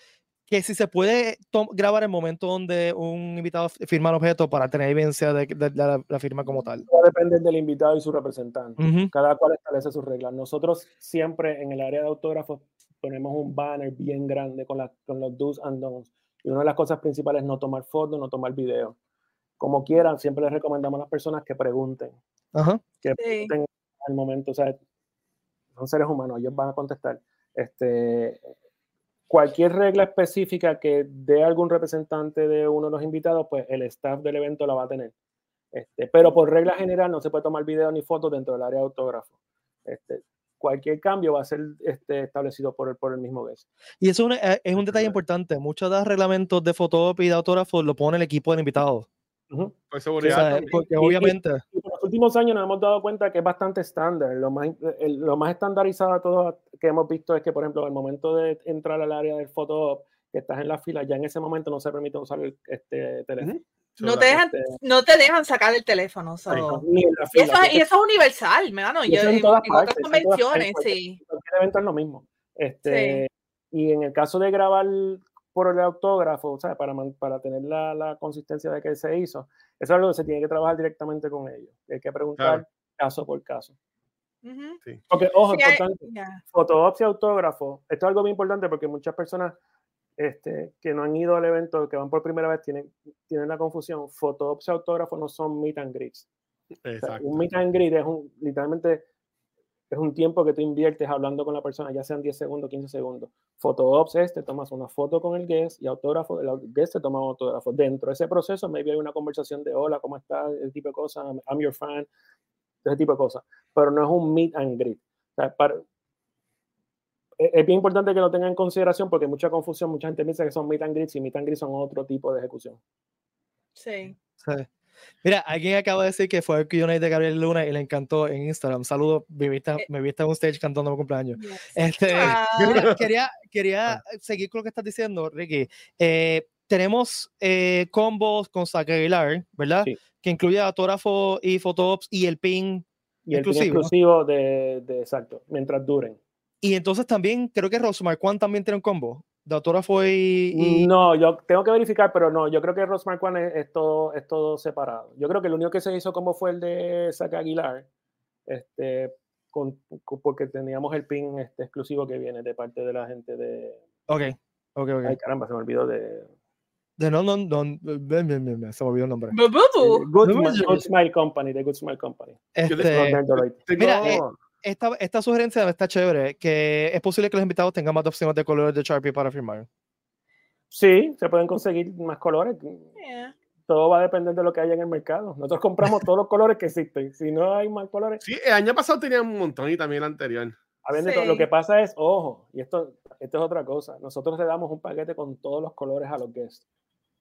que si se puede grabar el momento donde un invitado firma el objeto para tener evidencia de, de- de la, la firma como tal. Va a depender del invitado y su representante. Ujú. Cada cual establece sus reglas. Nosotros siempre en el área de autógrafos ponemos un banner bien grande con, la- con los do's and don'ts. Y una de las cosas principales es no tomar fotos, no tomar video. Como quieran, siempre les recomendamos a las personas que pregunten, Ajá. que Sí. pregunten al momento. O sea, son seres humanos, ellos van a contestar. Este, cualquier regla específica que dé algún representante de uno de los invitados, pues el staff del evento la va a tener. Este, pero por regla general no se puede tomar video ni fotos dentro del área de autógrafo. Este, cualquier cambio va a ser este, establecido por el, por el mismo guest. Y eso es un, eh, es un detalle importante. Muchos de los reglamentos de fotop y de autógrafo lo pone el equipo del invitado. Por O seguridad. sea, porque Y- y- obviamente. Y últimos años nos hemos dado cuenta que es bastante estándar. Lo más, el- lo más estandarizado de todo que hemos visto es que, por ejemplo, al momento de entrar al área del photo que estás en la fila, ya en ese momento no se permite usar el este, teléfono. No te dejan, Este, no te dejan sacar el teléfono. so. ni en la Y fila. eso, y eso es universal, mano. Yo, en en, todas en otras en convenciones, partes. sí. cualquier evento es lo mismo. Este, Y en el caso de grabar por el autógrafo, o sea, para, para tener la, la consistencia de que se hizo, eso es algo que se tiene que trabajar directamente con ellos. Hay que preguntar Claro. caso por caso. Ujú. Porque, ojo, Sí, hay- importante, ya. fotoops y autógrafo, esto es algo muy importante porque muchas personas este, que no han ido al evento, que van por primera vez, tienen, tienen la confusión. Fotoops y autógrafo no son meet and greets. O sea, Exacto. un meet and greet es un, literalmente es un tiempo que tú inviertes hablando con la persona, ya sean 10 segundos, 15 segundos. Photoops es, te tomas una foto con el guest y autógrafo, el guest te toma un autógrafo. Dentro de ese proceso, maybe hay una conversación de hola, ¿cómo estás? El tipo de cosas, I'm, I'm your fan. ese tipo de cosas. Pero no es un meet and greet. O sea, para, es bien importante que lo tengan en consideración porque hay mucha confusión. Mucha gente piensa que son meet and greets y meet and greets son otro tipo de ejecución. Sí. sí. Mira, alguien acaba de decir que fue el Q&A de Gabriel Luna y le encantó en Instagram. Saludos, me viste, Eh. me viste en un stage cantando mi cumpleaños. Yes. Este, Ah. mira, quería, quería seguir con lo que estás diciendo, Ricky. Eh, tenemos eh, combos con Zack Aguilar, ¿verdad? Sí. Que incluye autógrafo y fotops y el pin. Y el pin Exclusivo. exclusivo de, de exacto, mientras duren. Y entonces también creo que Rosemar Juan también tiene un combo de autógrafo y. y- No, yo tengo que verificar, pero no, yo creo que One es, es todo, es todo separado. Yo creo que el único que se hizo como fue el de Saca Aguilar, este, con, con- porque teníamos el pin este, exclusivo que viene de parte de la gente de... Ok, ok, ok. Ay, caramba, se me olvidó de... De no, no, no, ven, ven, ven, ven, se me olvidó el nombre. Good, Good Smile Company, de Good Smile Company. Este, Mira, eh, esta, esta sugerencia está chévere, que es posible que los invitados tengan más opciones de colores de Sharpie para firmar. Sí, se pueden conseguir más colores. Yeah. Todo va a depender de lo que haya en el mercado. Nosotros compramos todos los colores que existen. Si no hay más colores, Sí, el año pasado tenía un montón y también el anterior. Sí. Lo que pasa es, ojo, y esto, esto es otra cosa, nosotros le damos un paquete con todos los colores a los guests.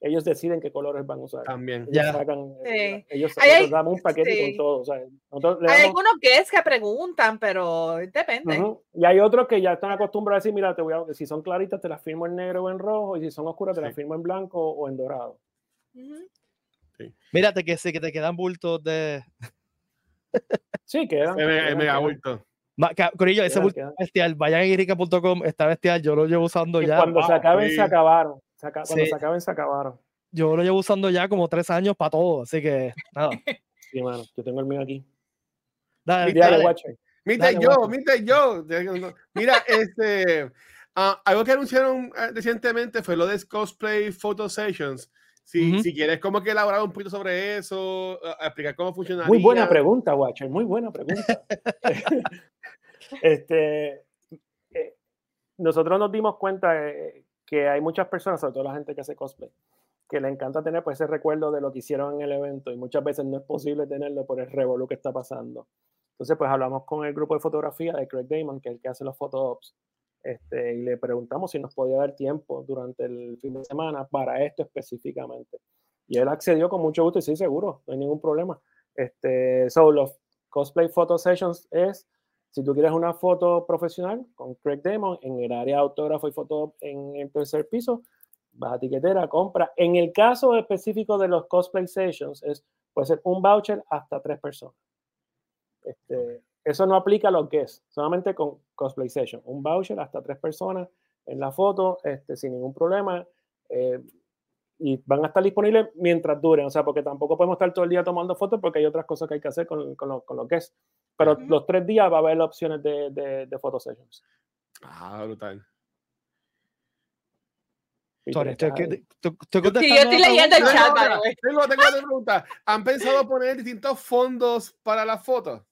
Ellos deciden qué colores van a usar. También. Ellos Ya. sacan, eh, Sí. ellos hay- damos un paquete sí. con todo. o sea, nosotros le Hay damos- algunos guests que preguntan, pero depende. Y hay otros que ya están acostumbrados a decir, mira, te voy a, si son claritas te las firmo en negro o en rojo, y si son oscuras te las firmo en blanco o en dorado. Ujú. Mírate que sí, que te quedan bultos de. Sí, quedan. Quedan, mega quedan. bulto. Ma- ca- Corillo, ese bestial. Vayan a irica.com, está bestial. Yo lo llevo usando Y ya. cuando se acaben, sí. se acabaron. Se Cuando Sí. se acaben, se acabaron. Yo lo llevo usando ya como tres años para todo. Así que, nada. Sí, mano, yo tengo el mío aquí. Dale, Mira, dale. Dale, yo, guapo. mite yo. Mira, este, ah, algo que anunciaron ah, recientemente fue lo de cosplay photo sessions. Si, si quieres como que elaborar un poquito sobre eso, explicar cómo funciona. Muy buena pregunta, Watcher, muy buena pregunta. este, eh, nosotros nos dimos cuenta eh, que hay muchas personas, sobre todo la gente que hace cosplay, que le encanta tener pues, ese recuerdo de lo que hicieron en el evento y muchas veces no es posible tenerlo por el revolú que está pasando. Entonces, pues hablamos con el grupo de fotografía de Craig Damon, que es el que hace los photo-ops, este, y le preguntamos si nos podía dar tiempo durante el fin de semana para esto específicamente. Y él accedió con mucho gusto y sí, seguro, no hay ningún problema. Este, so, los cosplay photo sessions es, si tú quieres una foto profesional con Craig Damon en el área de autógrafo y foto en el tercer piso, vas a tiquetera, compra. En el caso específico de los cosplay sessions, es, puede ser un voucher hasta tres personas. Este, eso no aplica a los guests, solamente con cosplay session. Un voucher hasta tres personas en la foto, este, sin ningún problema. eh, y van a estar disponibles mientras duren, o sea, porque tampoco podemos estar todo el día tomando fotos porque hay otras cosas que hay que hacer con, con, los, con los guests. Pero los tres días va a haber opciones de, de, de photo sessions. Ah, brutal. Sorry, estoy, Ay, estoy- estoy Sí, yo estoy leyendo el chat, Tengo tengo, otra pregunta. ¿Han pensado poner distintos fondos para las fotos?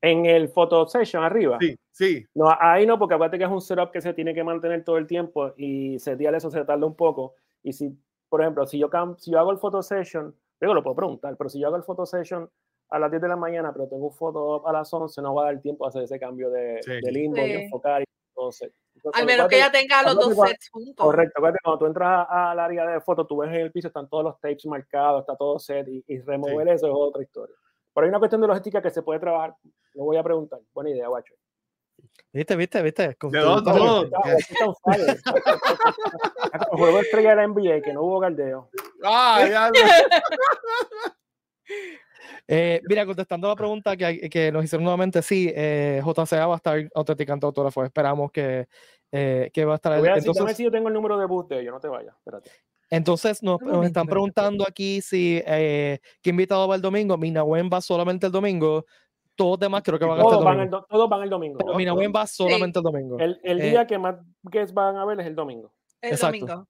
En el photo session arriba. Sí, sí. No, ahí no, porque acuérdate que es un setup que se tiene que mantener todo el tiempo y setear eso se tarda un poco. Y si, por ejemplo, si yo, cam- si yo hago el photo session, digo, lo puedo preguntar, pero si yo hago el photo session a las 10 de la mañana, pero tengo un photo a las 11, no va a dar tiempo a hacer ese cambio de, Sí. de limbo y Sí. enfocar y todo set. Entonces, Al menos que ella tenga los dos cuando- sets juntos. Correcto, cuando tú entras a- al área de foto, tú ves en el piso, están todos los tapes marcados, está todo set y, y remover eso es otra historia. Pero hay una cuestión de logística que se puede trabajar. Lo voy a preguntar. Buena idea, guacho. ¿Viste, viste, viste? De dos, fire. El juego estrella de la NBA, que no hubo galdeo. Ah, ya. Eh, mira, contestando la pregunta que, que nos hicieron nuevamente, sí, eh, JCA va a estar autenticando autógrafos. Esperamos que, eh, que va a estar. Voy a decir, entonces, si yo tengo el número de bus de ellos, no te vayas. Espérate. entonces nos, Un nos están preguntando aquí si eh, qué invitado va el domingo. Minawen va solamente el domingo. Todos demás creo que van a estar Todos el van, el, domingo. do- todos van el domingo. Pero Minawen va solamente el domingo. El, el Eh, día que más guests van a ver es el domingo. El Exacto. domingo.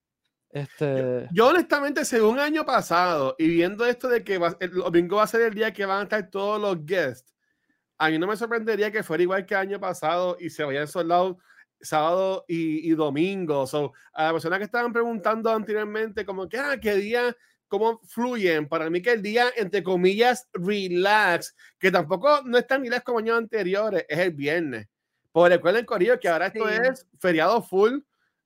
Este, Yo honestamente, según año pasado, y viendo esto de que va- el domingo va a ser el día que van a estar todos los guests, a mí no me sorprendería que fuera igual que el año pasado y se vayan soldados sábado y, y domingo. So, a la persona que estaban preguntando anteriormente, como que, ah, ¿qué día cómo fluyen. Para mí que el día, entre comillas, relax, que tampoco no es tan relax como años anteriores, es el viernes. Por recuerden, Corillo, que ahora esto es feriado full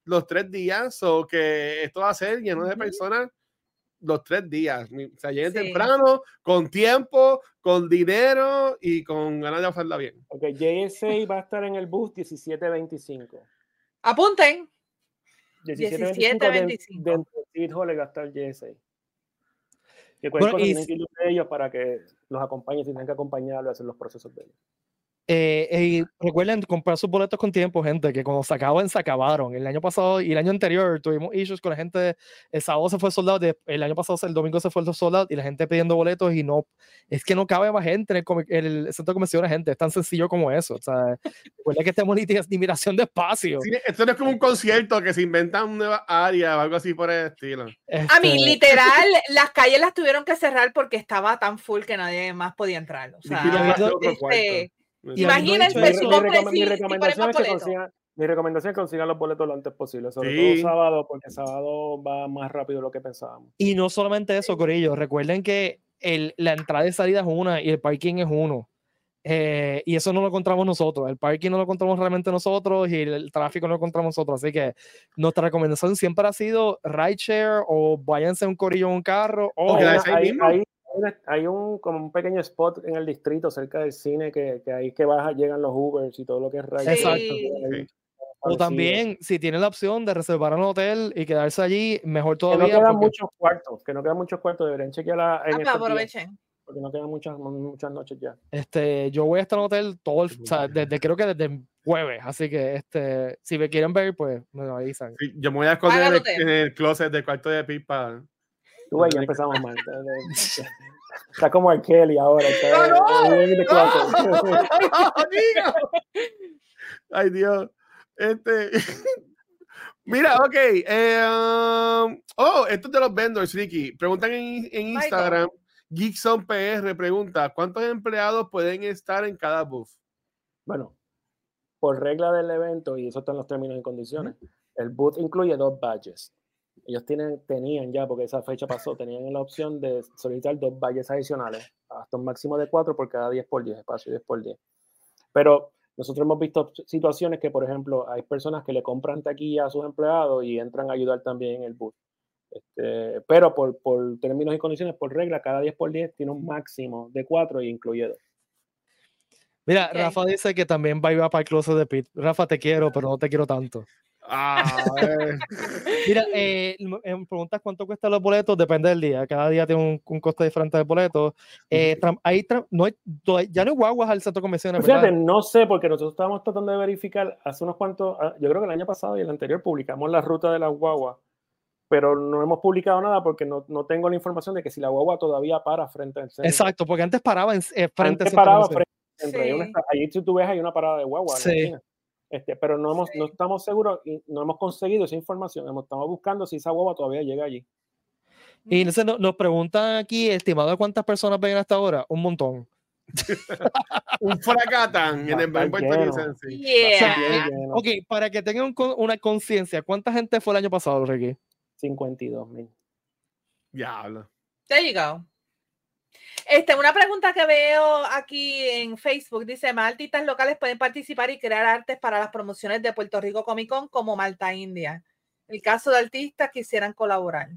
los tres días, o que esto va a ser lleno de personas los tres días. O sea, lleguen temprano, con tiempo, con dinero y con ganas de hacerla bien. Ok, JSA va a estar en el bus 1725. Apunten. 1725 dentro de Hall va a estar JSA. Que bueno, y... de ellos para que los acompañen, si tienen que acompañarlo a hacer los procesos de ellos. Eh, recuerden comprar sus boletos con tiempo, gente, que cuando se acaban, se acabaron. El año pasado y el año anterior tuvimos issues con la gente. El sábado se fue soldado, el año pasado, el domingo se fue el soldado y la gente pidiendo boletos y no, es que no cabe más gente en el, centro de convenciones, gente. Es tan sencillo como eso. O sea, recuerden que estamos limitación de espacio. esto no es como un concierto que se inventa una nueva área o algo así por el estilo. A mí, este literal, las calles las tuvieron que cerrar porque estaba tan full que nadie más podía entrar. O sea, Imagínense mi, recomendación es que consigan, mi recomendación es que consigan los boletos lo antes posible, sobre todo sábado, porque sábado va más rápido de lo que pensábamos. Y no solamente eso, Corillo, recuerden que el, la entrada y salida es una y el parking es uno. Eh, y eso no lo encontramos nosotros. El parking no lo encontramos realmente nosotros y el, tráfico no lo encontramos nosotros. Así que nuestra recomendación siempre ha sido rideshare o váyanse un corillo en un carro. O ahí, hay un, como un pequeño spot en el distrito cerca del cine que, que ahí que baja, llegan los Ubers y todo lo que es ride. Exacto. O también, si tienen la opción de reservar un hotel y quedarse allí, mejor todavía. Que no quedan muchos cuartos, que no quedan muchos cuartos, deberían chequearla en ah, aprovechen. porque no quedan muchas, muchas noches ya. Este, yo voy a estar en hotel todo, el, o sea, desde, creo que desde jueves, así que este, si me quieren ver, pues me avisan. yo me voy a esconder en el, closet del cuarto de pipa Tú ya empezamos mal. Está como el Kelly ahora. Ay, Dios. Este. Mira, ok. Eh, um, oh, esto es de los vendors, Ricky. Preguntan en, en Instagram. Geekson PR pregunta: ¿Cuántos empleados pueden estar en cada booth? Bueno, por regla del evento, y eso está en los términos y condiciones, el booth incluye dos badges ellos tienen, tenían ya, porque esa fecha pasó, tenían la opción de solicitar dos valles adicionales, hasta un máximo de cuatro por cada 10 por 10, espacio 10 por 10. Pero nosotros hemos visto situaciones que, por ejemplo, hay personas que le compran taquilla a sus empleados y entran a ayudar también en el bus. Este, pero por, por, términos y condiciones, por regla, cada 10 por 10 tiene un máximo de cuatro y incluye dos. Mira, Rafa dice que también va a ir para el closet de Pit. Rafa, te quiero, pero no te quiero tanto. Ah, Mira, eh, me preguntas cuánto cuestan los boletos, depende del día. Cada día tiene un, un coste diferente de boletos. Eh, hay, no hay, ya no hay guaguas al centro comercial. Pues fíjate, no sé, porque nosotros estábamos tratando de verificar hace unos cuantos, ah, yo creo que el año pasado y el anterior publicamos la ruta de las guaguas, pero no hemos publicado nada porque no, no tengo la información de que si la guagua todavía para frente al centro. Exacto, porque antes paraba en, eh, frente antes paraba frente al centro. Ahí si tú ves hay una parada de guagua. Sí. Este, pero no, hemos, no estamos seguros y no hemos conseguido esa información. Estamos buscando si esa guagua todavía llega allí. Y entonces nos, preguntan aquí, estimado, ¿cuántas personas ven hasta ahora? Un montón. un fracatán en el banco yeah. Ok, para que tengan una conciencia, ¿cuánta gente fue el año pasado, Ricky? 52 mil. Diablo. There you go. Este, una pregunta que veo aquí en Facebook dice: ¿Más artistas locales pueden participar y crear artes para las promociones de Puerto Rico Comic Con como Malta India? El caso de artistas quisieran colaborar.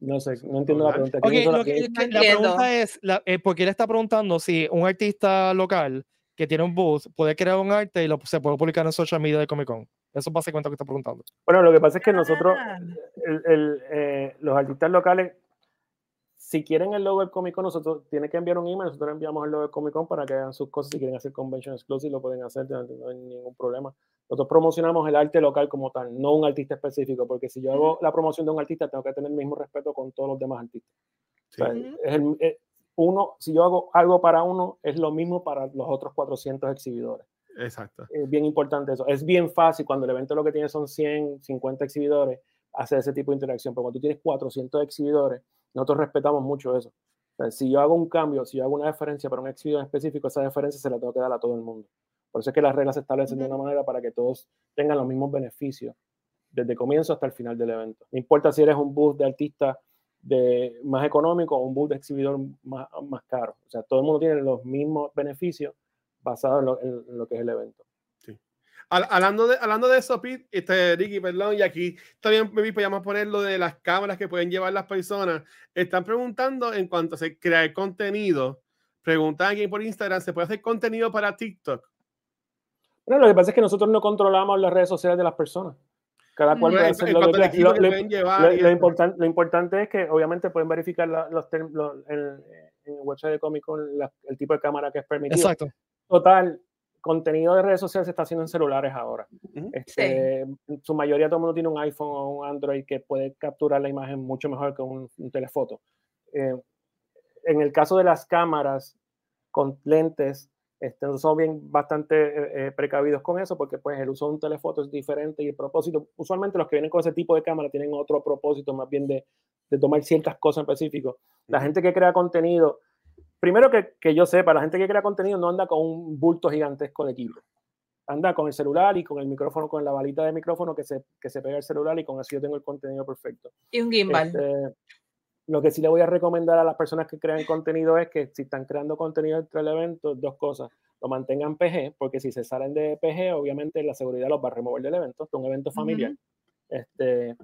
No sé, no entiendo la pregunta. la pregunta es: eh, ¿por qué le está preguntando si un artista local que tiene un booth puede crear un arte y lo, se puede publicar en social media de Comic Con? Eso es básicamente lo que está preguntando. Bueno, lo que pasa es que nosotros, ah. eh, los artistas locales, si quieren el logo del Comic Con, nosotros tienen que enviar un email, nosotros enviamos el logo del Comic Con para que hagan sus cosas. Si quieren hacer convention exclusive, lo pueden hacer, no, hay ningún problema. Nosotros promocionamos el arte local como tal, no un artista específico, porque si yo hago la promoción de un artista, tengo que tener el mismo respeto con todos los demás artistas. es eh, uno, si yo hago algo para uno, es lo mismo para los otros 400 exhibidores. Exacto. Es bien importante eso. Es bien fácil cuando el evento lo que tiene son 100, 50 exhibidores, hacer ese tipo de interacción. Pero cuando tú tienes 400 exhibidores, nosotros respetamos mucho eso. si yo hago un cambio, si yo hago una diferencia para un exhibidor específico, esa diferencia se la tengo que dar a todo el mundo. Por eso es que las reglas se establecen de una manera para que todos tengan los mismos beneficios desde comienzo hasta el final del evento. No importa si eres un bus de artista de más económico o un booth de exhibidor más, más caro. O sea, todo el mundo tiene los mismos beneficios basados en lo, en lo que es el evento. Hablando de, hablando de eso, Pete, este, Ricky, perdón, y aquí también me podríamos poner lo de las cámaras que pueden llevar las personas. Están preguntando en cuanto a crear contenido. Preguntan aquí por Instagram, ¿se puede hacer contenido para TikTok? Bueno, lo que pasa es que nosotros no controlamos las redes sociales de las personas. Cada cual puede hacer lo que lo, lo, importante, lo importante es que obviamente pueden verificar los, los en, el website de Comic Con el tipo de cámara que es permitido. Exacto. Total, contenido de redes sociales se está haciendo en celulares ahora. este, En su mayoría todo el mundo tiene un iPhone o un Android que puede capturar la imagen mucho mejor que un, telefoto. Eh, en el caso de las cámaras con lentes, este, somos bien bastante eh, eh, precavidos con eso porque pues el uso de un telefoto es diferente y el propósito, usualmente los que vienen con ese tipo de cámara tienen otro propósito más bien de, de tomar ciertas cosas en específico. La gente que crea contenido, primero que, que, yo sepa, la gente que crea contenido no anda con un bulto gigantesco de equipo. Anda con el celular y con el micrófono, con la balita de micrófono que se, que se pega el celular y con eso yo tengo el contenido perfecto. Y un gimbal. Este, lo que sí le voy a recomendar a las personas que crean contenido es que si están creando contenido entre el evento, dos cosas. Lo mantengan PG, porque si se salen de PG, obviamente la seguridad los va a remover del evento. Es un evento familiar. este,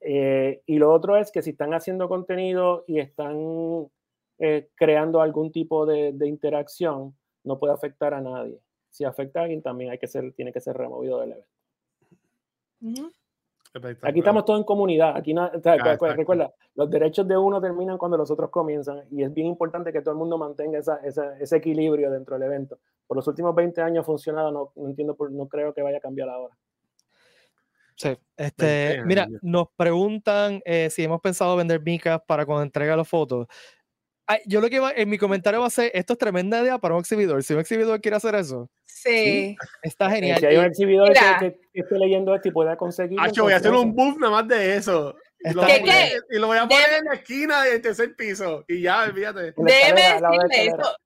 eh, y lo otro es que si están haciendo contenido y están eh, creando algún tipo de, de, interacción, no puede afectar a nadie. Si afecta a alguien, también hay que ser, tiene que ser removido del evento. Aquí estamos todos en comunidad. Aquí no, recuerda, los derechos de uno terminan cuando los otros comienzan y es bien importante que todo el mundo mantenga esa, esa, ese equilibrio dentro del evento. Por los últimos 20 años ha funcionado, no, no entiendo, no creo que vaya a cambiar ahora. Sí, este, mira, nos preguntan eh, si hemos pensado vender micas para cuando entrega las fotos yo lo que va, en mi comentario va a ser, esto es tremenda idea para un exhibidor. Si un exhibidor quiere hacer eso. Sí. Está genial. Si hay un exhibidor que, que, esté leyendo esto y pueda conseguir. Acho, voy a hacer un buff nada más de eso. Y lo, ¿Qué, qué? y lo, voy a poner en la esquina del tercer piso. Y ya, olvídate. Debe decirle eso.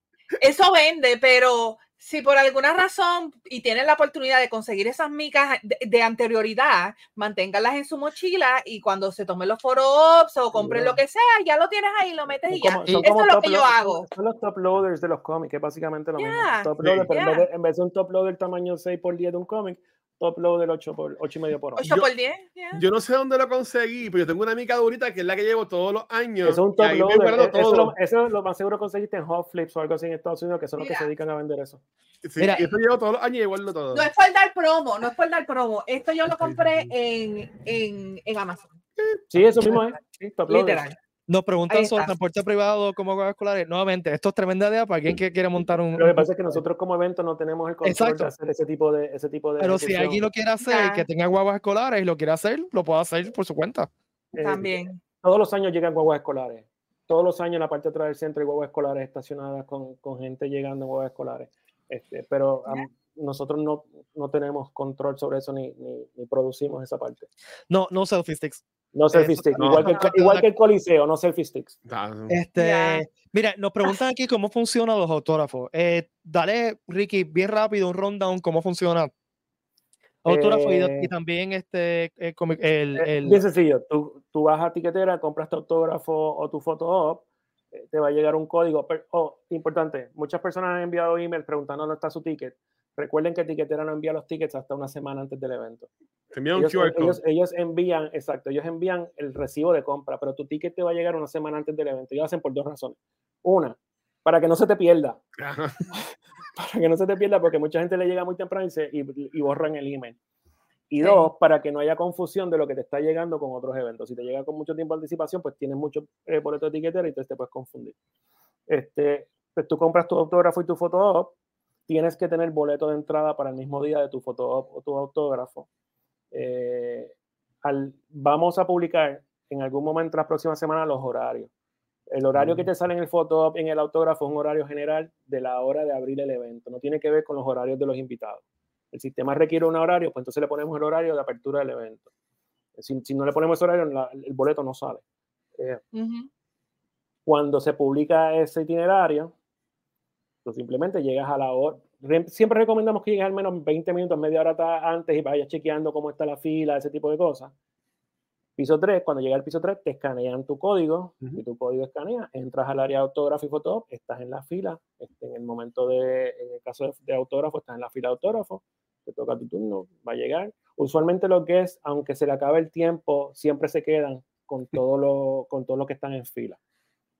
Eso vende, pero si por alguna razón y tienen la oportunidad de conseguir esas micas de, anterioridad, manténgalas en su mochila y cuando se tomen los ops o compren lo que sea, ya lo tienes ahí, lo metes y ya. Eso es lo que yo hago. Son los top loaders de los cómics, que básicamente lo mismo. Top loader, pero en, vez de, en, vez de, un top loader tamaño 6 por 10 de un cómic, top loader 8 por 8 y medio por 8 por 10. Yo no sé dónde lo conseguí, pero yo tengo una mica durita que es la que llevo todos los años. Es un top loader. Eh, eso, eso, lo más seguro conseguiste en Hot Flips o algo así en Estados Unidos, que son los que se dedican a vender eso. Sí, Mira, eso llevo todos los años y igual todo. No es por dar promo, no es por dar promo. Esto yo lo compré en, en, en Amazon. Sí, eso mismo es. Sí, top Literal. Nos preguntan sobre transporte privado como escolares. Nuevamente, esto es tremenda idea para alguien que quiere montar un. Lo que pasa es que nosotros como evento no tenemos el control de hacer ese tipo de. Ese tipo de Pero si alguien lo quiere hacer, que tenga guaguas escolares y lo quiere hacer, lo puede hacer por su cuenta. Eh, También. Todos los años llegan guaguas escolares. Todos los años en la parte de atrás del centro hay guaguas escolares estacionadas con, con gente llegando en guaguas escolares. Este, pero nosotros no, no, tenemos control sobre eso ni, ni, ni producimos esa parte. No, no selfie sticks. No selfie sticks, igual, que, igual que el Coliseo, no selfie sticks. Este, Mira, nos preguntan aquí cómo funcionan los autógrafos. Eh, dale, Ricky, bien rápido, un rundown, cómo funciona. Autógrafo y, eh, también este, eh, el, el, Bien sencillo, tú, tú, vas a tiquetera, compras tu autógrafo o tu foto op, te va a llegar un código. oh, importante, muchas personas han enviado email preguntando dónde está su ticket. Recuerden que Etiquetera no envía los tickets hasta una semana antes del evento. ellos, envían, exacto, ellos envían el recibo de compra, pero tu ticket te va a llegar una semana antes del evento. Y lo hacen por dos razones. Una, para que no se te pierda. para que no se te pierda, porque mucha gente le llega muy temprano y, borran el email. Y dos, para que no haya confusión de lo que te está llegando con otros eventos. Si te llega con mucho tiempo de anticipación, pues tienes mucho eh, boleto de etiquetera y entonces te puedes confundir. Este, pues tú compras tu autógrafo y tu foto tienes que tener boleto de entrada para el mismo día de tu foto o tu autógrafo. Eh, vamos a publicar en algún momento la próxima semana los horarios. El horario que te sale en el foto en el autógrafo es un horario general de la hora de abrir el evento. No tiene que ver con los horarios de los invitados. El sistema requiere un horario, pues entonces le ponemos el horario de apertura del evento. Si, no le ponemos ese horario, el boleto no sale. Eh, cuando se publica ese itinerario, Tú simplemente llegas a la hora. Siempre recomendamos que llegues al menos 20 minutos, media hora antes y vayas chequeando cómo está la fila, ese tipo de cosas. Piso 3, cuando llega al piso 3, te escanean tu código y tu código escanea, entras al área de autógrafo y fotógrafo, estás en la fila, este, en el momento de, en el caso de, de, autógrafo, estás en la fila de autógrafo, te toca tu turno, va a llegar. Usualmente lo que es, aunque se le acabe el tiempo, siempre se quedan con todo lo, con todo lo que están en fila.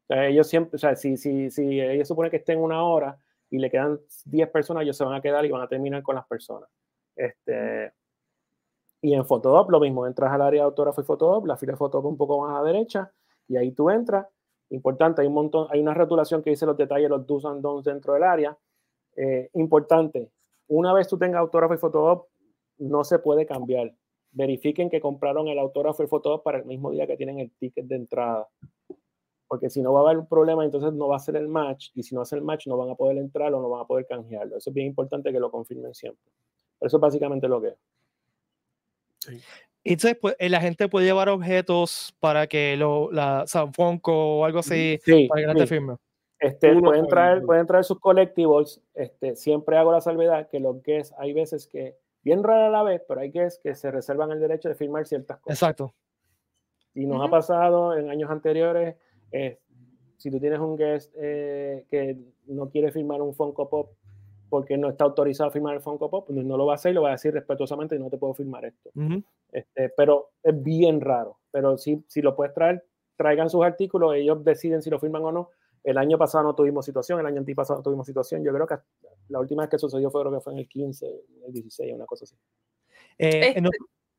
Ellos siempre, o sea, si, si, si ellos suponen que estén una hora y le quedan 10 personas, ellos se van a quedar y van a terminar con las personas. Este, y en Photoshop lo mismo, entras al área de autógrafo y Photoshop, la fila de Photoshop un poco más a la derecha, y ahí tú entras. Importante, hay un montón, hay una rotulación que dice los detalles, los do's and don'ts dentro del área. Eh, importante, una vez tú tengas autógrafo y Photoshop, no se puede cambiar. Verifiquen que compraron el autógrafo y Photoshop para el mismo día que tienen el ticket de entrada. Porque si no va a haber un problema, entonces no va a ser el match. Y si no hace el match, no van a poder entrar o no van a poder canjearlo. Eso es bien importante que lo confirmen siempre. Eso es básicamente lo que es. Sí. Entonces, pues, la gente puede llevar objetos para que lo, la San Fonco o algo así, sí, para que no sí. te firme. Este, pueden, traer, pueden traer sus collectibles. Este, siempre hago la salvedad que los guests, hay veces que, bien rara la vez, pero hay guests que se reservan el derecho de firmar ciertas cosas. Exacto. Y nos uh -huh. ha pasado en años anteriores, eh, si tú tienes un guest eh, que no quiere firmar un Funko Pop porque no está autorizado a firmar el Funko Pop, pues no lo va a hacer y lo va a decir respetuosamente y no te puedo firmar esto. Uh -huh. este, pero es bien raro. Pero si, si lo puedes traer, traigan sus artículos, ellos deciden si lo firman o no. El año pasado no tuvimos situación, el año antipasado no tuvimos situación. Yo creo que la última vez que sucedió fue, creo que fue en el 15, el 16, una cosa así. Eh, este.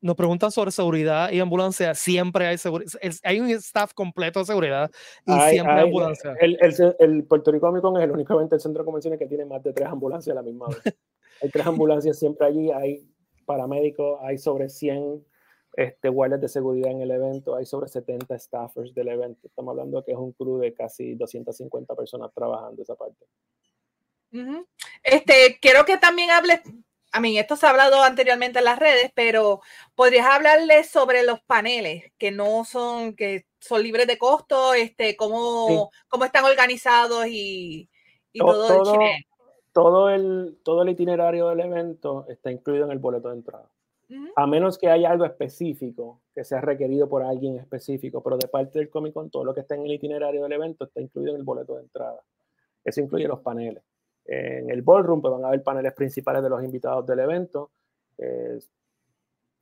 Nos, preguntan sobre seguridad y ambulancia. Siempre hay seguridad. Hay un staff completo de seguridad y hay, siempre hay, ambulancia. El, el, el, Puerto Rico Comic Con es el únicamente el centro de convenciones que tiene más de tres ambulancias a la misma vez. hay tres ambulancias siempre allí, hay paramédicos, hay sobre 100 este, guardias de seguridad en el evento, hay sobre 70 staffers del evento. Estamos hablando que es un crew de casi 250 personas trabajando esa parte. Uh -huh. Este, quiero que también hables, a mí esto se ha hablado anteriormente en las redes, pero podrías hablarles sobre los paneles que no son, que son libres de costo, este, cómo, sí. cómo están organizados y, y todo, todo, el todo, el todo el itinerario del evento está incluido en el boleto de entrada. A menos que haya algo específico que sea requerido por alguien específico, pero de parte del Comic Con, todo lo que está en el itinerario del evento está incluido en el boleto de entrada. Eso incluye los paneles. En el ballroom pues, van a haber paneles principales de los invitados del evento. Eh,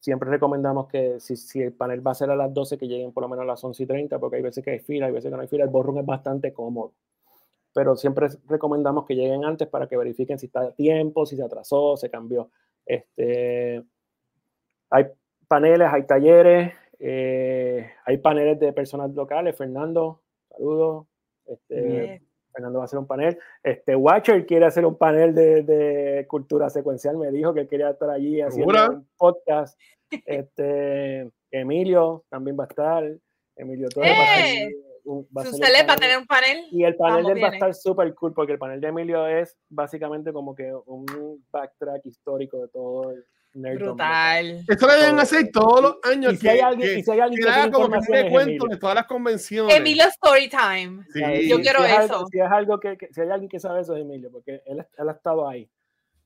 siempre recomendamos que si, si, el panel va a ser a las 12, que lleguen por lo menos a las 11 y 30, porque hay veces que hay fila, hay veces que no hay fila. El ballroom es bastante cómodo. Pero siempre recomendamos que lleguen antes para que verifiquen si está a tiempo, si se atrasó, se cambió. Este, hay paneles, hay talleres, eh, hay paneles de personas locales. Fernando, saludos. Este, Fernando va a hacer un panel. Este Watcher quiere hacer un panel de, de, cultura secuencial. Me dijo que quería estar allí haciendo ¿Segura? un podcast. Este, Emilio también va a estar. Emilio Torres ¡Eh! va a estar. Un, va a Susele para tener un panel. Y el panel de él va a estar súper cool porque el panel de Emilio es básicamente como que un backtrack histórico de todo el, Brutal. Esto lo deben hacer todos los años. Y si hay alguien que, y si hay alguien que, que como que tiene cuento de todas las convenciones. Emilio Storytime. Sí. Yo quiero si eso. Algo, si es algo que, que, si hay alguien que sabe eso es Emilio, porque él, él ha estado ahí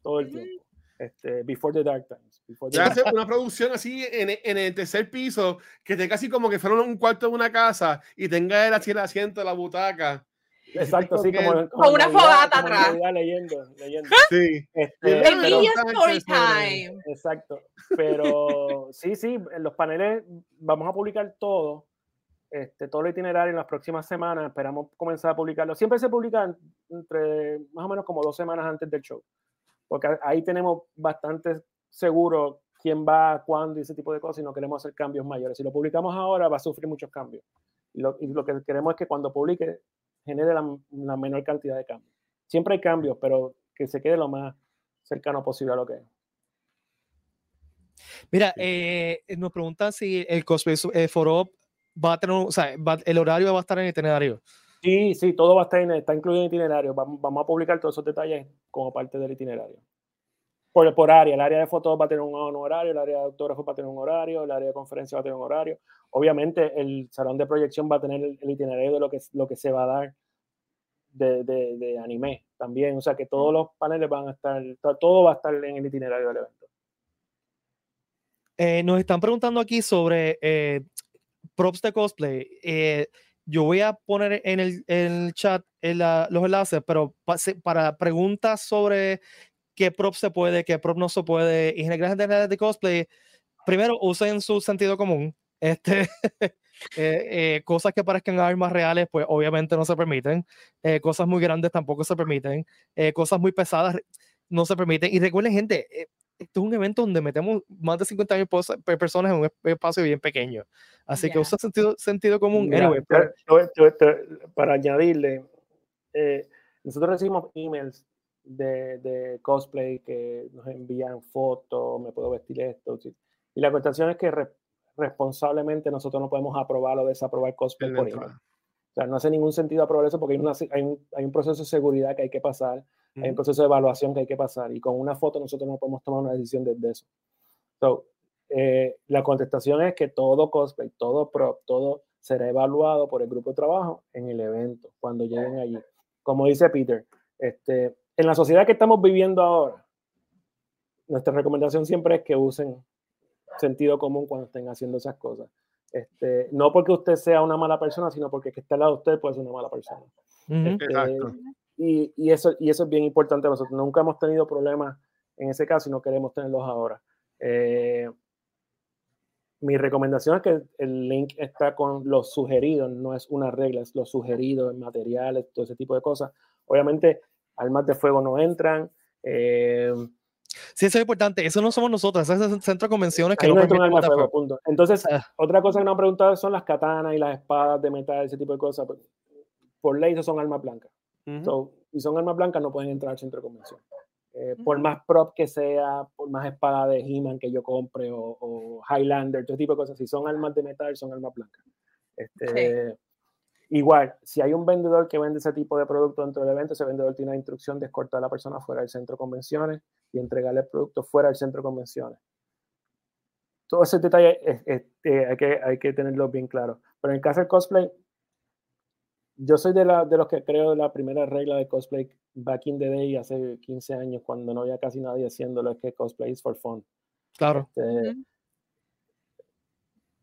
todo el tiempo. Este, before the Dark Times. Before the ya hacer una producción así en, en, el tercer piso, que tenga casi como que fuera un cuarto de una casa y tenga él así el asiento la butaca. Exacto, así como, como, con una fogata atrás. Leyendo, leyendo. Sí. Este, Emilio Storytime. Exacto. Pero sí, sí, en los paneles vamos a publicar todo, este, todo el itinerario en las próximas semanas. Esperamos comenzar a publicarlo. Siempre se publica entre más o menos como dos semanas antes del show, porque ahí tenemos bastante seguro quién va, cuándo y ese tipo de cosas y no queremos hacer cambios mayores. Si lo publicamos ahora va a sufrir muchos cambios. Y lo, y lo que queremos es que cuando publique genere la, la, menor cantidad de cambios. Siempre hay cambios, pero que se quede lo más cercano posible a lo que es. Mira, eh, nos preguntan si el cosplay eh, Foro va a tener, o sea, va, el horario va a estar en el itinerario. Sí, sí, todo va a estar en, está incluido en el itinerario. Vamos, vamos, a publicar todos esos detalles como parte del itinerario. Por, por área, el área de fotos va a tener un, horario, el área de autógrafo va a tener un horario, el área de conferencia va a tener un horario. Obviamente, el salón de proyección va a tener el, el itinerario de lo que, lo que se va a dar de, de, de, anime también. O sea que todos los paneles van a estar, todo va a estar en el itinerario del evento. Eh, nos están preguntando aquí sobre eh, props de cosplay. Eh, yo voy a poner en el, en el chat los enlaces, pero para preguntas sobre qué prop se puede, qué prop no se puede, y generalmente de cosplay, primero usen su sentido común. Este, Eh, eh, cosas que parezcan armas reales, pues obviamente no se permiten. Eh, cosas muy grandes tampoco se permiten. cosas muy pesadas no se permiten. Y recuerden, gente, esto es un evento donde metemos más de 50 mil personas en un espacio bien pequeño. Así que usa sentido, sentido común. para añadirle, nosotros recibimos emails de, de, cosplay que nos envían fotos, me puedo vestir esto. Y la cuestión es que responsablemente nosotros no podemos aprobar o desaprobar cosplay por email. O sea, no hace ningún sentido aprobar eso porque hay, un, proceso de seguridad que hay que pasar, hay un proceso de evaluación que hay que pasar y con una foto nosotros no podemos tomar una decisión desde eso. So, eh, la contestación es que todo cosplay, todo prop, todo será evaluado por el grupo de trabajo en el evento, cuando lleguen allí. Como dice Peter, este, en la sociedad que estamos viviendo ahora, nuestra recomendación siempre es que usen sentido común cuando estén haciendo esas cosas. Este, no porque usted sea una mala persona, sino porque que está al lado de usted puede ser una mala persona. Este, y, y, eso, y eso es bien importante. Nosotros nunca hemos tenido problemas en ese caso y no queremos tenerlos ahora. Eh, mi recomendación es que el link está con los sugeridos, no es una regla, es los sugeridos, materiales, todo ese tipo de cosas. Obviamente, armas de fuego no entran. Eh, Sí, eso es importante. Eso no somos nosotros, ese es el centro de convenciones que no, punto. Entonces, ah. otra cosa que nos han preguntado son las katanas y las espadas de metal, ese tipo de cosas. Pues, por ley, eso son armas blancas. y son armas blancas, no pueden entrar al centro de convención. Eh, por más prop que sea, por más espada de He-Man que yo compre o, Highlander, todo tipo de cosas, si son armas de metal, son armas blancas. Este, Igual, si hay un vendedor que vende ese tipo de producto dentro del evento, ese vendedor tiene la instrucción de escortar a la persona fuera del centro de convenciones y entregarle el producto fuera del centro de convenciones. Todo ese detalle eh, hay, que, hay que tenerlo bien claro. Pero en el caso del cosplay, yo soy de, la, de los que creo la primera regla de cosplay back in the day, hace 15 años, cuando no había casi nadie haciéndolo, es que cosplay is for fun. Claro. Este,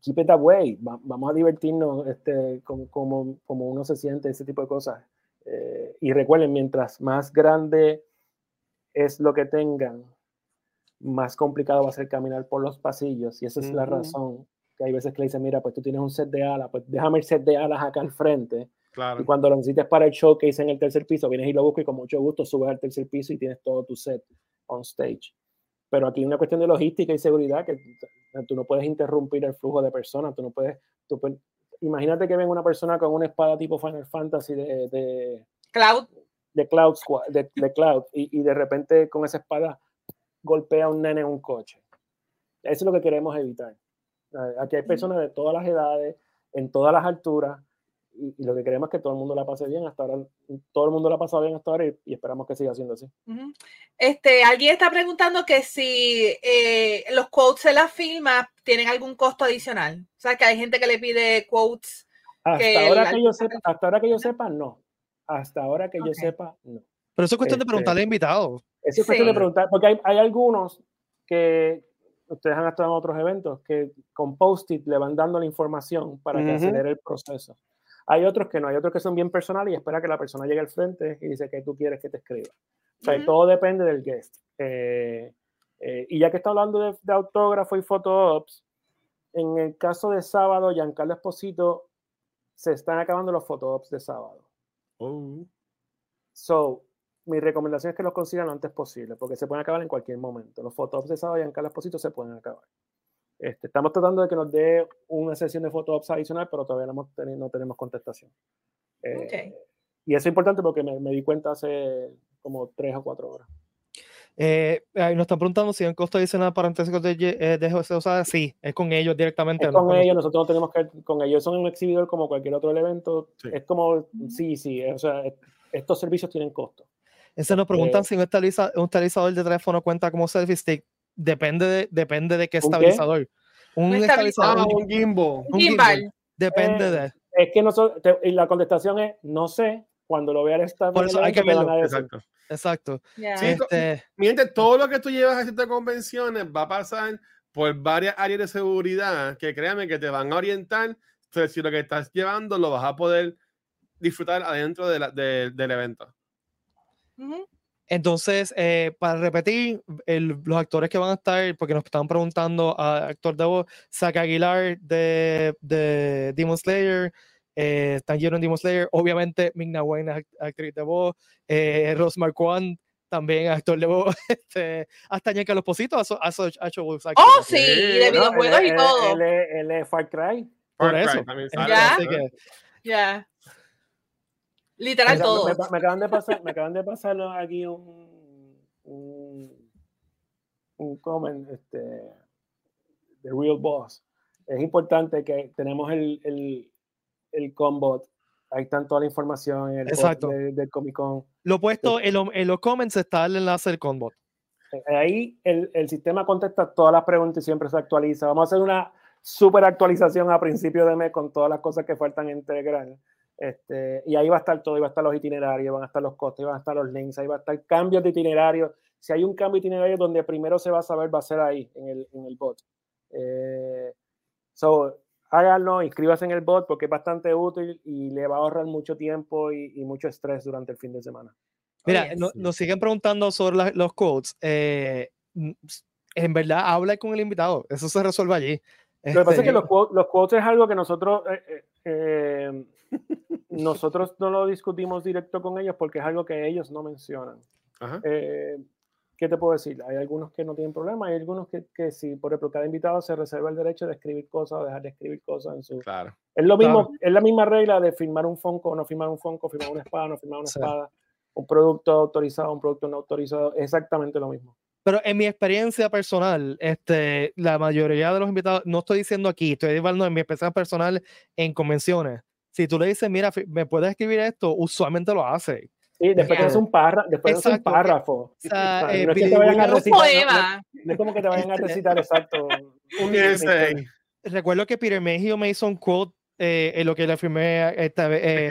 keep it away, vamos a divertirnos este, como, como, como, uno se siente, ese tipo de cosas. Eh, y recuerden, mientras más grande es lo que tengan, más complicado va a ser caminar por los pasillos. Y esa es la razón que hay veces que le dicen, mira, pues tú tienes un set de alas, pues déjame el set de alas acá al frente. Claro. Y cuando lo necesites para el showcase en el tercer piso, vienes y lo buscas y con mucho gusto subes al tercer piso y tienes todo tu set on stage. Pero aquí hay una cuestión de logística y seguridad que tú no puedes interrumpir el flujo de personas, tú no puedes, imagínate que venga una persona con una espada tipo Final Fantasy de, de Cloud, de Cloud, de, de Cloud y, y, de repente con esa espada golpea a un nene en un coche. Eso es lo que queremos evitar. Aquí hay personas de todas las edades, en todas las alturas, y, lo que queremos es que todo el mundo la pase bien hasta ahora. Todo el mundo la ha pasado bien hasta ahora y, esperamos que siga siendo así. Este, alguien está preguntando que si eh, los quotes de la firma tienen algún costo adicional. O sea, que hay gente que le pide quotes. Hasta, ahora, que yo sepa, hasta ahora que yo sepa, no. Hasta ahora que yo sepa, no. Pero eso es cuestión de este, preguntarle a invitados. Eso es cuestión de preguntar, porque hay, hay algunos que, ustedes han estado en otros eventos que con post-it le van dando la información para que acelere el proceso. Hay otros que no, hay otros que son bien personales y espera que la persona llegue al frente y dice que tú quieres que te escriba. O sea, todo depende del guest. Eh, eh, y ya que está hablando de, autógrafo y ops, en el caso de sábado, Giancarlo Esposito, se están acabando los ops de sábado. Oh. So, mi recomendación es que los consigan lo antes posible, porque se pueden acabar en cualquier momento. Los ops de sábado, Giancarlo Esposito, se pueden acabar. Este, estamos tratando de que nos dé una sesión de fotos adicional, pero todavía no, no tenemos contestación. Eh, y eso es importante porque me, me, di cuenta hace como tres o cuatro horas. Eh, nos están preguntando si hay un costo adicional para antecedentes de, eh, de José Sí, es con ellos directamente. Es con ellos, nosotros no tenemos que con ellos. Son un exhibidor como cualquier otro evento. Es como, sí, sí, o sea, estos servicios tienen costo. Ese nos preguntan si un, estabilizador de teléfono cuenta como selfie stick. Depende de, depende de qué estabilizador. Un, estabilizador. Ah, un gimbal. Un gimbal. Depende eh, de. Es que nosotros, y la contestación es, no sé, cuando lo vean esta Por eso hay que verlo. Exacto. Exacto. Este... todo lo que tú llevas a estas convenciones va a pasar por varias áreas de seguridad que créanme que te van a orientar. Entonces, si lo que estás llevando lo vas a poder disfrutar adentro de la- de- del evento. Ujú. Entonces, eh, para repetir, el- los actores que van a estar, porque nos estaban preguntando a actor de voz, Zack Aguilar de, de Demon Slayer, eh, están en Demon Slayer, obviamente Ming-Na Wen, act- actriz de voz, eh, Rose Marquand, también actor de voz, este, hasta Ñeca Los Positos ha, hecho. Oh, sí, y de videojuegos y todo. Él, es- Far Cry. Por Far Cry eso. también Entonces, sale, Ya. así ¿no? que, Ya. Literal Me, todo. me- me acaban de pasar, me acaban de pasar aquí un, un, un comment este, de Real Boss. Es importante que tenemos el, el, el Combot. Ahí está toda la información en el post Exacto. de- del Comic Con. lo puesto en, lo- en los comments está el enlace del Conbot. Eh, Ahí el, el sistema contesta todas las preguntas y siempre se actualiza. Vamos a hacer una super actualización a principio de mes con todas las cosas que faltan integrar. Este, y ahí va a estar todo, ahí va a estar los itinerarios, van a estar los costos, ahí van a estar los links, ahí va a estar cambios de itinerario. Si hay un cambio de itinerario donde primero se va a saber, va a ser ahí, en el, en el bot. Eh, so, háganlo, inscríbase en el bot porque es bastante útil y le va a ahorrar mucho tiempo y, y mucho estrés durante el fin de semana. Mira, no- nos siguen preguntando sobre la- los quotes. eh, en verdad, habla con el invitado. Eso se resuelve allí. Lo que pasa es Este, que los, quotes- los quotes es algo que nosotros eh, eh, eh, nosotros no lo discutimos directo con ellos porque es algo que ellos no mencionan. Ajá. Eh, ¿Qué te puedo decir? Hay algunos que no tienen problema, hay algunos que, que sí, por ejemplo, cada invitado se reserva el derecho de escribir cosas o dejar de escribir cosas en su... Claro. Es lo mismo, Claro. es la misma regla de firmar un Fonco o no firmar un Fonco, firmar una espada, no firmar una Sí. espada, un producto autorizado, un producto no autorizado, exactamente lo mismo. Pero en mi experiencia personal, este, la mayoría de los invitados, no estoy diciendo aquí, estoy hablando en mi experiencia personal en convenciones. Si tú le dices, mira, me puedes escribir esto, usualmente lo hace. Sí, después Ya. te hace un párrafo, después hace un párrafo. O sea, O sea, eh, no es que te vayan a recitar, no-. No es como que te vayan a Este- recitar exacto. Un. Recuerdo que Peter Mayhew me hizo un quote eh, en lo que le firmé esta vez. eh,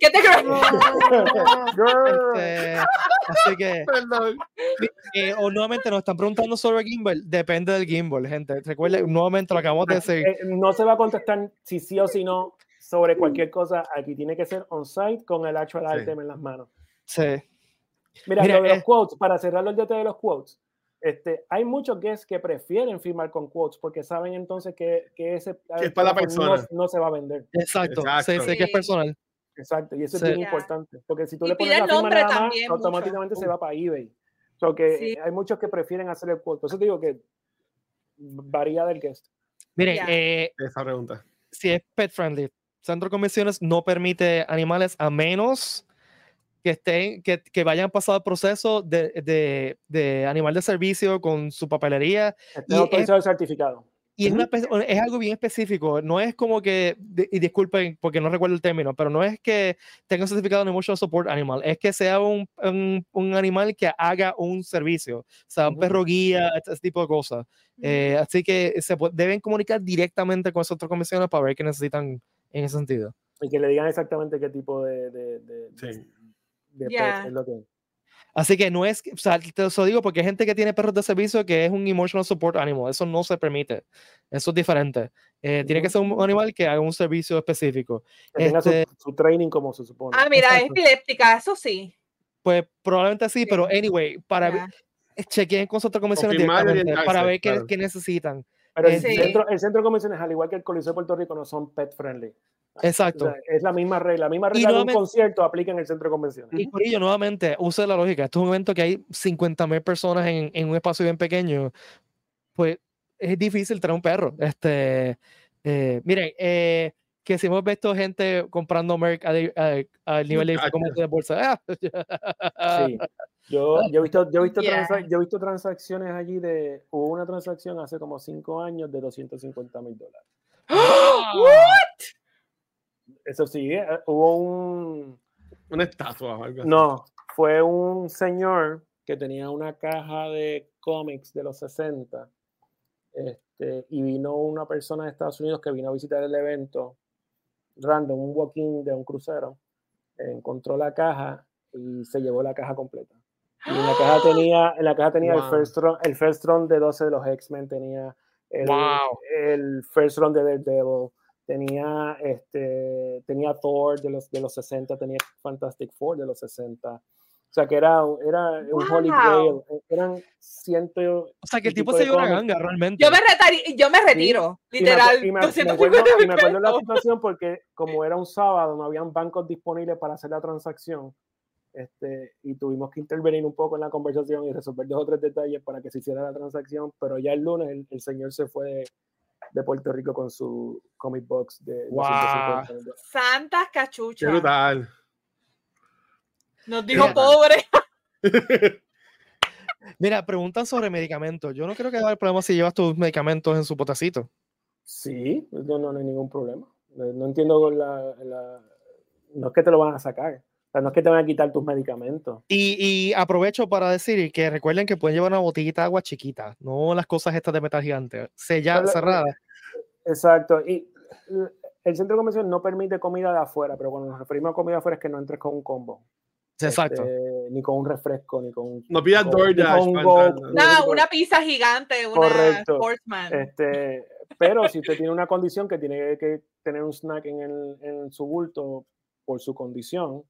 ¿Qué te crees? este, así que, Perdón. eh, o nuevamente nos están preguntando sobre gimbal, depende del gimbal, gente. Recuerden, nuevamente lo acabamos de decir. Eh, no se va a contestar si sí o si no sobre cualquier cosa. Aquí tiene que ser on-site con el actual Sí. item en las manos. Sí. Mira, Mira, lo de los eh, quotes, para cerrar los detalles de los quotes, este, hay muchos guests que prefieren firmar con quotes porque saben entonces que, que ese Que es para la persona. No, no se va a vender. Exacto. Sí, Exacto. sé que es Sí. personal. Exacto, y eso Sí. es bien Ya. importante, porque si tú Y le pones la el firma nombre nada más, mucho. automáticamente se va para eBay. So que Sí. eh, hay muchos que prefieren hacer el quote. Por eso te digo que varía del guest. Miren, Ya. eh, Esa pregunta. si es pet friendly, Centro de Convenciones no permite animales a menos que estén, que, que vayan pasado el proceso de, de, de animal de servicio con su papelería. Este Y es y certificado. Y es, una es algo bien específico. No es como que, y disculpen porque no recuerdo el término, pero no es que tenga un certificado de Emotional Support Animal, es que sea un, un, un animal que haga un servicio, o sea, un Ujú. perro guía, este, ese tipo de cosas. Eh, así que se deben comunicar directamente con esas otras comisiones para ver qué necesitan en ese sentido. Y que le digan exactamente qué tipo de, de, de, de- Sí. de pet Ya. es lo que Así que no es, que- o sea, te lo digo porque hay gente que tiene perros de servicio que es un emotional support animal, eso no se permite, eso es diferente. Eh, Tiene que ser un animal que haga un servicio específico. que tenga su- Este- su, training como se supone. Ah, mira, es epiléptica, eso sí. Pues probablemente sí, pero anyway, para ver- chequeen con sus directamente para ver qué, claro. qué necesitan. Pero el, Sí. centro, el centro de convenciones, al igual que el Coliseo de Puerto Rico, no son pet friendly. O Exacto. sea, es la misma regla. La misma Y regla de un concierto aplica en el centro de convenciones. Y Corillo, nuevamente, use la lógica. Esto es un evento que hay 50 mil personas en, en un espacio bien pequeño. Pues es difícil traer un perro. Este, eh, miren, eh, que si hemos visto gente comprando a- al nivel de de bolsa. Ah, Sí. Yo, yo, he visto, yo, he visto Yeah. transa- yo he visto transacciones allí de. Hubo una transacción hace como cinco años de 250 mil dólares. Eso sí, eh, hubo un. Una estatua o algo así. No, fue un señor que tenía una caja de cómics de los 60 este, y vino una persona de Estados Unidos que vino a visitar el evento random, un walking de un crucero, encontró la caja y se llevó la caja completa. Y en la caja tenía, en la caja tenía el, Wow. first run, el first run de 12 de los X-Men, tenía el, Wow. el first run de Daredevil, tenía, este, tenía Thor de los, de los 60, tenía Fantastic Four de los 60. O sea que era, era un Holy Grail. Wow. Eran ciento. O sea, que el y tipo se dio una ganga realmente. Yo me, retari- yo me retiro, Y me acu- literal. Y me, me 250 acuerdo, y me acuerdo la situación porque como era un sábado, no habían bancos disponibles para hacer la transacción. Este, y tuvimos que intervenir un poco en la conversación y resolver dos o tres detalles para que se hiciera la transacción, pero ya el lunes el, el señor se fue de, de Puerto Rico con su comic box de Wow. 250. Santas Qué cachuchas. brutal. Nos dijo Mira. pobre. Mira, preguntan sobre medicamentos. Yo no creo que haya problema si llevas tus medicamentos en su potecito. Sí, no, no, no hay ningún problema. No, no entiendo la, la- No es que te lo van a sacar. O sea, no es que te van a quitar tus medicamentos. Y, y aprovecho para decir que recuerden que pueden llevar una botellita de agua chiquita, no las cosas estas de metal gigante, sellada, Pero- cerrada. Exacto. Y el centro de convención no permite comida de afuera, pero cuando nos referimos a comida afuera es que no entres con un combo. Exacto. Este, ni con un refresco, ni con un. No pidas DoorDash. un ¿no? Una pizza gigante, una Correcto. Sportsman. Este, pero si usted tiene una condición que tiene que tener un snack en, el, en su bulto por su condición,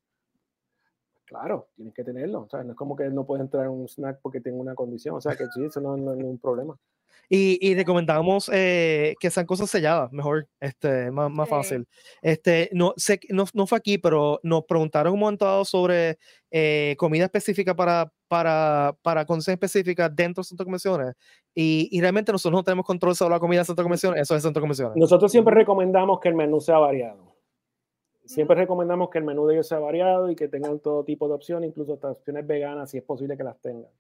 claro, tienes que tenerlo. O sea, no es como que no puede entrar un snack porque tenga una condición. O sea, que sí, eso no, no es ningún problema. Y, y recomendamos eh, que sean cosas selladas, mejor, este, más, más Sí. fácil. Este, no, sé, que no, no fue aquí, pero nos preguntaron un momento dado sobre eh, comida específica para, para, para condiciones específicas dentro del centro de convenciones. Y, y realmente nosotros no tenemos control sobre la comida del centro de convenciones, eso es el centro de convenciones. Nosotros siempre recomendamos que el menú sea variado. Siempre recomendamos que el menú de ellos sea variado y que tengan todo tipo de opciones, incluso hasta opciones veganas, si es posible que las tengan.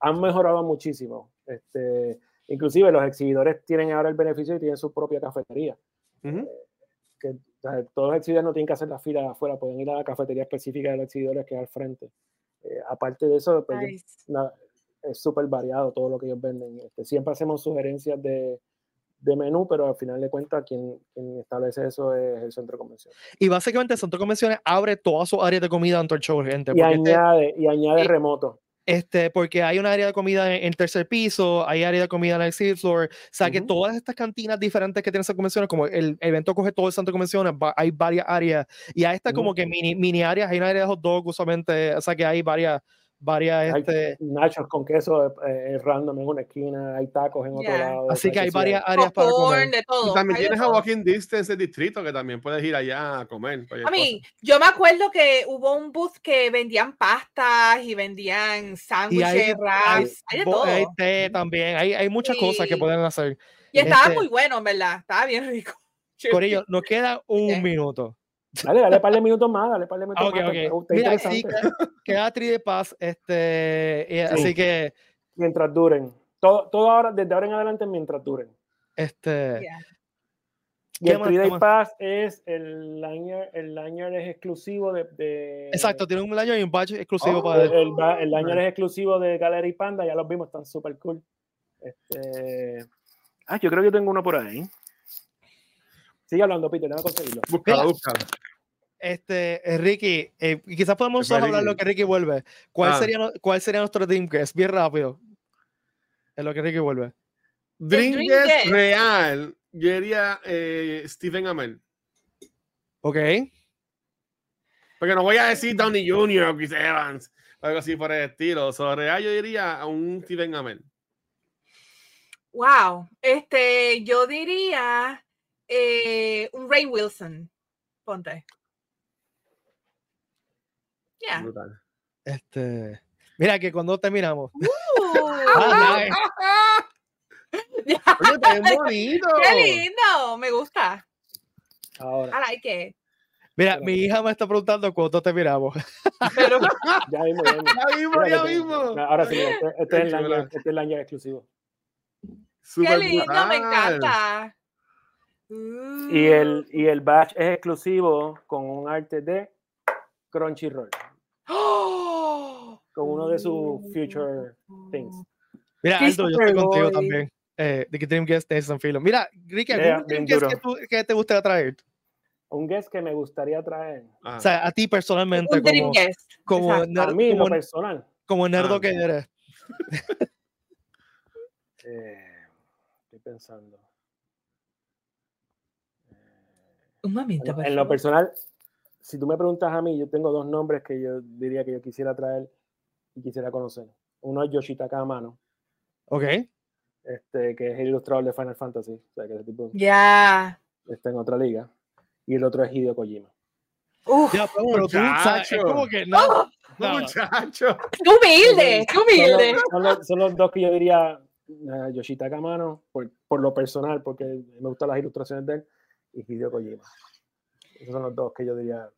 Han mejorado muchísimo. Este, inclusive los exhibidores tienen ahora el beneficio y tienen su propia cafetería. Ujú. Que, o sea, todos los exhibidores no tienen que hacer la fila de afuera, pueden ir a la cafetería específica de los exhibidores que es al frente. Eh, aparte de eso, pues, Nice. na- es súper variado todo lo que ellos venden. Este, siempre hacemos sugerencias de, de menú, pero al final de cuentas quien, quien establece eso es el centro de convención. Y básicamente el centro de convenciones abre todas sus áreas de comida dentro del show, gente. Y este- añade, y añade y- remoto. Este, porque hay un área de comida en en el tercer piso, hay área de comida en el exhibit floor, o sea que Ujú. todas estas cantinas diferentes que tienen esas convenciones, como el evento coge todo el centro de convenciones, va- hay varias áreas, y a esta como Ujú. que mini, mini áreas, hay una área de hot dog usualmente, o sea que hay varias, varias, Hay este, nachos con queso eh, eh, random en una esquina, hay tacos en otro Ya. lado. así que hay sí varias áreas para comer. de todo. Y también hay de tienes a. Walking Distance el distrito que también puedes ir allá a comer. cualquier A mí, cosa. yo me acuerdo que hubo un booth que vendían pastas y vendían sándwiches, hay, hay, wraps, hay de todo. hay té también, hay, hay muchas cosas que Sí. pueden hacer. Y estaba este- muy bueno, en verdad. Estaba bien rico. Corillo, nos queda un Ok. minuto. Dale, dale par de minutos más, dale par de minutos Ah, ok, más. ok. está Mira, sí, queda, Tri de Paz, este, y así que, Mientras duren. Todo, todo ahora, desde ahora en adelante, mientras duren. este, Yeah. Y ¿Qué el más, 3 qué Day? Pass es el lanyard, el lanyard es exclusivo de, de- exacto, tiene un año y un badge exclusivo Oh, para el, el, el lanyard es exclusivo de Gallery Panda, ya los vimos, están súper cool. Este... Ah, yo creo que tengo uno por ahí. Sigue hablando, Peter, déjame conseguirlo. Búscalo, Mira. búscalo. Este, eh, Ricky, eh, y quizás podemos fue hablar lo que Ricky vuelve. ¿Cuál, Ah. sería, ¿Cuál sería nuestro Dream Guest? Bien rápido. En lo que Ricky vuelve. Dream Dream Guest Guest. real, yo diría eh, Stephen Amell. Ok. Porque no voy a decir Downey Jr. o Chris Evans, algo así por el estilo. Sobre real, yo diría a un Stephen Amell. Wow. Este, yo diría eh, un Ray Wilson. Ponte. Yeah. Brutal. Este, mira que cuando terminamos. Uh, Ah, nice. Oye, te ves bonito. ¡Qué lindo! Me gusta. Ahora, I like it. Mira, Espera. mi hija me está preguntando cuándo terminamos. Pero ya mismo, ya mismo. Ya mismo, ya te- mismo. Ahora sí, este, este es Qué el chula. este es el exclusivo. qué Súper lindo, me brutal. Y el, y el badge es exclusivo con un arte de Crunchyroll, ¡Oh! con uno de sus future things. Mira, Aldo, yo estoy contigo también. Eh, de que Dream Guest de San Filo. Mira, Ricky, Yeah, ¿algún Dream Guest que, tú- que te gustaría traer? Un guest que me gustaría traer. Ah. O sea, a ti personalmente, Un dream como, guest. como, Exacto. ner- A mí, como- personal. como el nerdo Ah, que eres. Eh, estoy pensando. Un momento, por en lo personal, si tú me preguntas a mí, yo tengo dos nombres que yo diría que yo quisiera traer y quisiera conocer. Uno es Yoshitaka Amano, Ok. este, que es el ilustrador de Final Fantasy, o sea, que ese tipo Ya. está en otra liga. Y el otro es Hideo Kojima. Uf, Ya, pero tú. Es Muchacho. como que no. ¡Oh! no. Muchacho. qué humilde, qué Son humilde. los, son los- son los dos que yo diría, eh, Yoshitaka Amano, por, por lo personal, porque me gustan las ilustraciones de él, y Hideo Kojima. Esos son los dos que yo diría.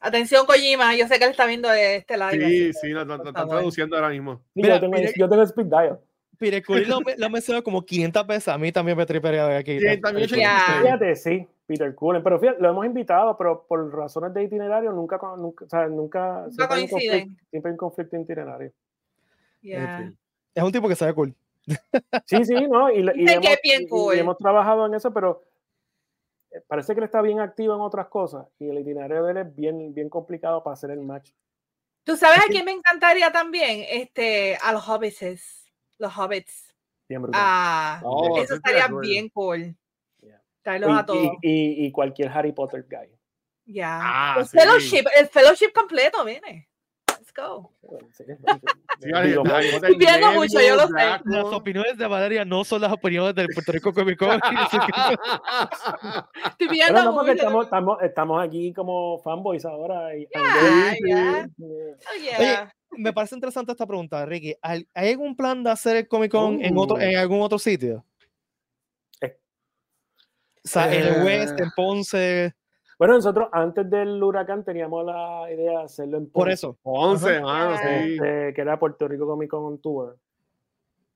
Atención, Kojima, yo sé que él está viendo este live. Sí, sí, lo, lo- lo por están traduciendo ahora mismo. Sí, Mira, yo, tengo, yo tengo Speed Dial. Pireculi lo, lo ha mencionado como 500 veces. A mí también me tripería de aquí. Sí, también Ya. 86. Fíjate, sí, Peter Cullen, pero fíjate, lo hemos invitado, pero por razones de itinerario nunca, nunca, o sea, nunca, siempre hay un coinciden. conflicto, siempre hay un conflicto itinerario. Ya. Es un tipo que sabe cool. Sí, sí, no, y, y hemos, y- y hemos trabajado en eso, pero parece que él está bien activo en otras cosas y el itinerario de él es bien, bien complicado para hacer el match. ¿Tú sabes a quién me encantaría también? Este, a los hobbits. Los hobbits. Bien brutal. Ah, Oh, eso estaría bien cool. Yeah. Traerlos a Y, todos. y- y- y cualquier Harry Potter guy. Ya. Ah, el, sí. fellowship, el fellowship completo, viene. Go. Digo, viendo mucho, yo lo sé. Las opiniones de Valeria no son las opiniones del Puerto Rico Comic Con. Estoy viendo no, mucho. estamos, estamos, estamos aquí como fanboys ahora. Y, Oh, yeah. Me parece interesante esta pregunta, Ricky. ¿Hay algún plan de hacer el Comic Con en, otro, Uh. en algún otro sitio? O sea, en el West, Eh. en Ponce. Bueno, nosotros antes del huracán teníamos la idea de hacerlo en Por Ponce, eso. 11, mano, sí. este, que era Puerto Rico Comic Con on Tour.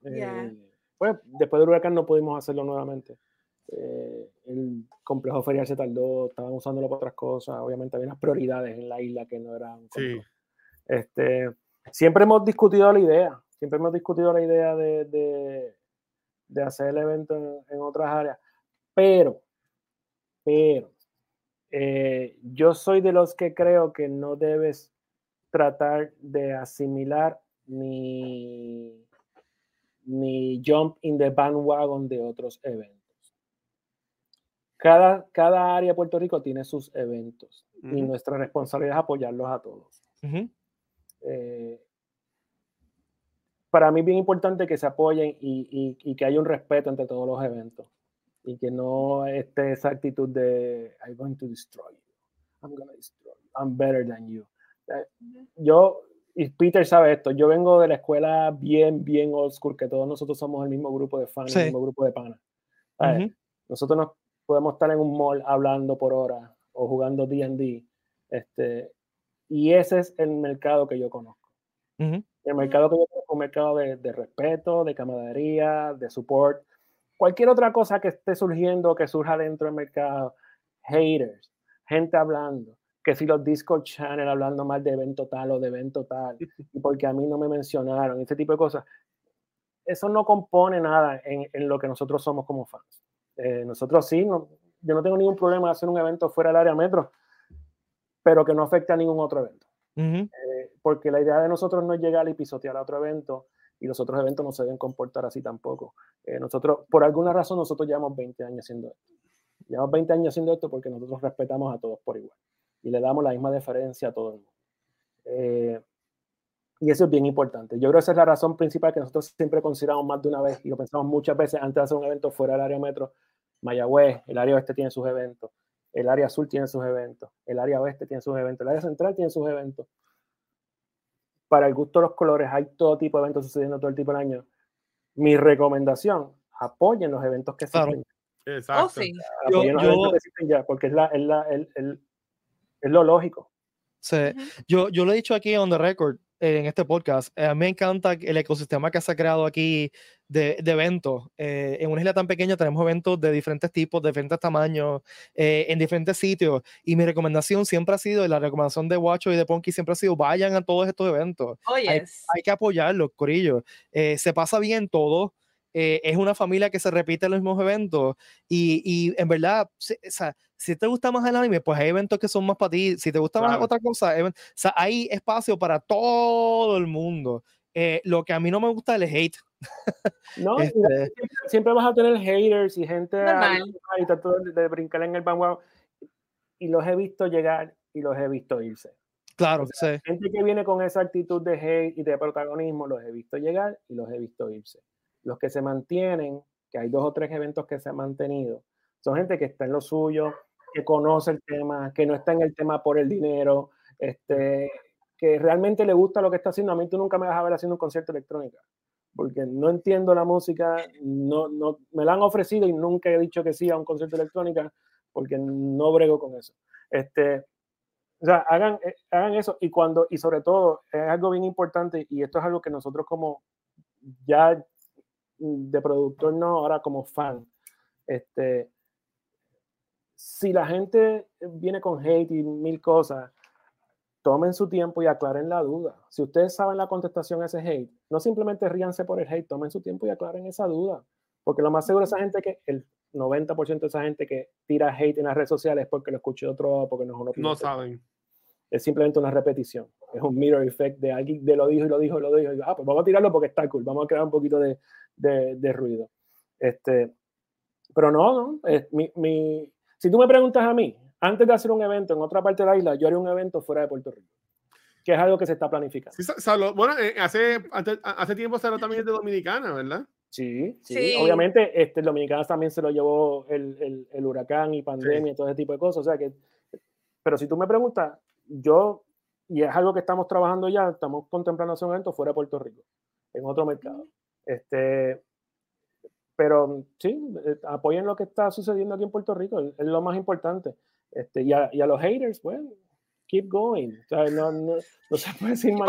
Ya. Eh, pues después del huracán no pudimos hacerlo nuevamente. Eh, el complejo ferial se tardó, estaban usándolo para otras cosas. Obviamente había unas prioridades en la isla que no eran. Sí. Este, siempre hemos discutido la idea, siempre hemos discutido la idea de, de, de hacer el evento en, en otras áreas, pero, pero, eh, yo soy de los que creo que no debes tratar de asimilar ni, ni jump in the bandwagon de otros eventos. Cada, cada área de Puerto Rico tiene sus eventos y Ujú. nuestra responsabilidad es apoyarlos a todos. Ujú. Eh, para mí es bien importante que se apoyen y, y- y que haya un respeto entre todos los eventos y que no esté esa actitud de I'm going to destroy you, I'm going to destroy you, I'm better than you. Eh, Yo, y Peter sabe esto, yo vengo de la escuela bien, bien old school, que todos nosotros somos el mismo grupo de fans, Sí. el mismo grupo de panas. ¿sabes? Ujú. Nosotros nos podemos estar en un mall hablando por hora o jugando D&D, este, y ese es el mercado que yo conozco. Ujú. El mercado que yo conozco es un mercado de, de respeto, de camaradería, de support. Cualquier otra cosa que esté surgiendo, que surja dentro del mercado, haters, gente hablando, que si los Discord channel hablando mal de evento tal o de evento tal, y porque a mí no me mencionaron, ese tipo de cosas, eso no compone nada en, en lo que nosotros somos como fans. Eh, nosotros sí, no- yo no tengo ningún problema de hacer un evento fuera del área metro, pero que no afecte a ningún otro evento eh, porque la idea de nosotros no es llegar y pisotear a otro evento y los otros eventos no se deben comportar así tampoco. Eh, nosotros, por alguna razón, nosotros llevamos 20 años haciendo esto. Llevamos 20 años haciendo esto porque nosotros respetamos a todos por igual y le damos la misma deferencia a todo el mundo. Eh, y eso es bien importante. Yo creo que esa es la razón principal que nosotros siempre consideramos más de una vez y lo pensamos muchas veces antes de hacer un evento fuera del área metro. Mayagüez, el área oeste tiene sus eventos, el área azul tiene sus eventos, el área oeste tiene sus eventos, el área central tiene sus eventos para el gusto de los colores, hay todo tipo de eventos sucediendo todo el tipo de año. Mi recomendación, apoyen los eventos que Claro. existen. Exacto. Oh, sí. Yo- Apoyen los yo- eventos que existen ya, porque es, la, es, la, el- el- es lo lógico. Sí. Ujú. Yo, yo lo he dicho aquí on the record en este podcast. eh, a mí me encanta el ecosistema que se ha creado aquí de, de eventos. Eh, en una isla tan pequeña tenemos eventos de diferentes tipos, de diferentes tamaños, eh, en diferentes sitios. Y mi recomendación siempre ha sido, y la recomendación de Guacho y de Ponky siempre ha sido, vayan a todos estos eventos. Oh, Hay- yes. Hay que apoyarlos, Corillo. Eh, se pasa bien todo. Eh, es una familia que se repite en los mismos eventos y, y en verdad, si, o sea, si te gusta más el anime, pues hay eventos que son más para ti. Si te gusta más Claro. otra cosa, o sea, hay espacio para todo el mundo. Eh, lo que a mí no me gusta es el hate. No, Este, siempre, siempre vas a tener haters y gente y tratando de, de brincar en el bandwagon. Y los he visto llegar y los he visto irse. claro, O sea, sí. Gente que viene con esa actitud de hate y de protagonismo, los he visto llegar y los he visto irse. Los que se mantienen, que hay dos o tres eventos que se han mantenido, son gente que está en lo suyo, que conoce el tema, que no está en el tema por el dinero, este, que realmente le gusta lo que está haciendo. A mí tú nunca me vas a ver haciendo un concierto electrónica, porque no entiendo la música, no, no, me la han ofrecido y nunca he dicho que sí a un concierto electrónica, porque no brego con eso. Este, o sea, hagan, eh, hagan eso y cuando, y sobre todo, es algo bien importante y esto es algo que nosotros como ya de productor, no, ahora como fan, este, si la gente viene con hate y mil cosas, tomen su tiempo y aclaren la duda. Si ustedes saben la contestación a ese hate, no simplemente ríanse por el hate, tomen su tiempo y aclaren esa duda. Porque lo más seguro esa gente que, el 90% de esa gente que tira hate en las redes sociales es porque lo escuché de otro lado, porque no es una No saben. es simplemente una repetición. Es un mirror effect de alguien de lo dijo y lo dijo y lo dijo. Y, ah, pues vamos a tirarlo porque está cool. Vamos a crear un poquito de, de, de ruido. Este, pero no, no. es mi, mi- si tú me preguntas a mí, antes de hacer un evento en otra parte de la isla, yo haría un evento fuera de Puerto Rico, que es algo que se está planificando. Sí, sa- salud. Bueno, eh, hace, hace, hace tiempo salió también de Dominicana, ¿verdad? Sí, sí, Sí. Obviamente, este, el Dominicana también se lo llevó el, el- el huracán y pandemia y todo ese tipo de cosas. O sea que, pero si tú me preguntas, yo, y es algo que estamos trabajando ya, estamos contemplando hacer un evento fuera de Puerto Rico, en otro mercado. Este, pero sí, eh, apoyen lo que está sucediendo aquí en Puerto Rico, es, es lo más importante. Este, y, a, y a los haters, bueno, keep going. O sea, no, no, no se puede decir más.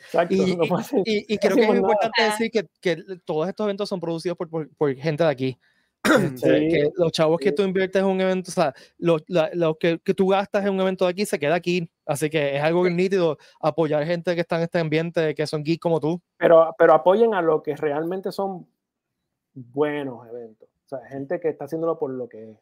Exacto, Y, no y- y creo que es nada. importante decir que, que todos estos eventos son producidos por, por- por gente de aquí. Este, Sí. que los chavos que tú inviertes en un evento, o sea, lo, la- lo que, que tú gastas en un evento de aquí se queda aquí. Así que es algo nítido apoyar gente que está en este ambiente, que son geeks como tú. pero, pero apoyen a lo que realmente son buenos eventos. O sea, gente que está haciéndolo por lo que es.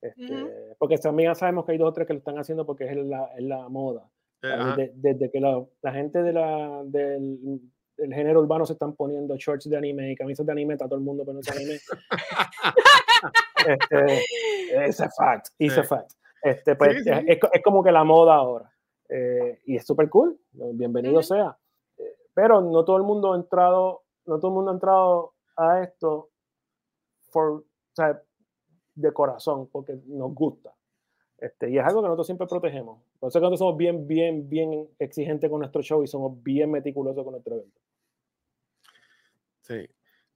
Este. Porque también ya sabemos que hay dos o tres que lo están haciendo porque es la, es la moda. Eh. Desde, desde que la, la gente de la, del, del género urbano se están poniendo shorts de anime y camisas de anime, está todo el mundo poniendo anime. este, es a fact, it's a Sí. fact. Este, pues, Sí, sí. Es, es como que la moda ahora. Eh, y es súper cool, bienvenido sea. Eh, pero no todo el mundo ha entrado, no todo el mundo ha entrado a esto for, o sea, de corazón, porque nos gusta. Este, y es algo que nosotros siempre protegemos. Por eso que nosotros somos bien, bien, bien exigentes con nuestro show y somos bien meticulosos con nuestro evento. Sí.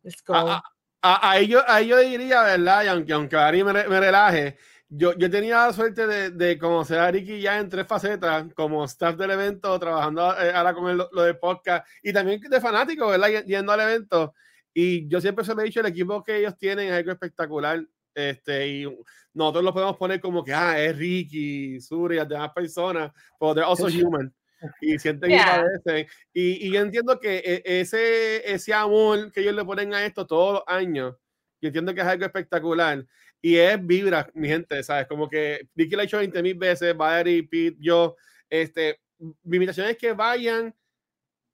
Let's go. A, a- a- yo, ahí yo diría, ¿verdad? Y aunque, aunque Ari me, me relaje, yo, yo tenía la suerte de, de conocer a Ricky ya en tres facetas, como staff del evento, trabajando eh, ahora con el- lo de podcast y también de fanático, ¿verdad? Yendo al evento. Y yo siempre se lo he dicho, el equipo que ellos tienen es algo espectacular. Este, y nosotros lo podemos poner como que, ah, es Ricky, Suri, las demás personas, pero they're also human. Y sienten y Yeah. padecen. Y, y yo entiendo que e- ese, ese amor que ellos le ponen a esto todos los años, yo entiendo que es algo espectacular. Y es vibra, mi gente, ¿sabes? Como que Ricky lo ha hecho 20 mil veces, Valerie, Pete, yo. Este, mi invitación es que vayan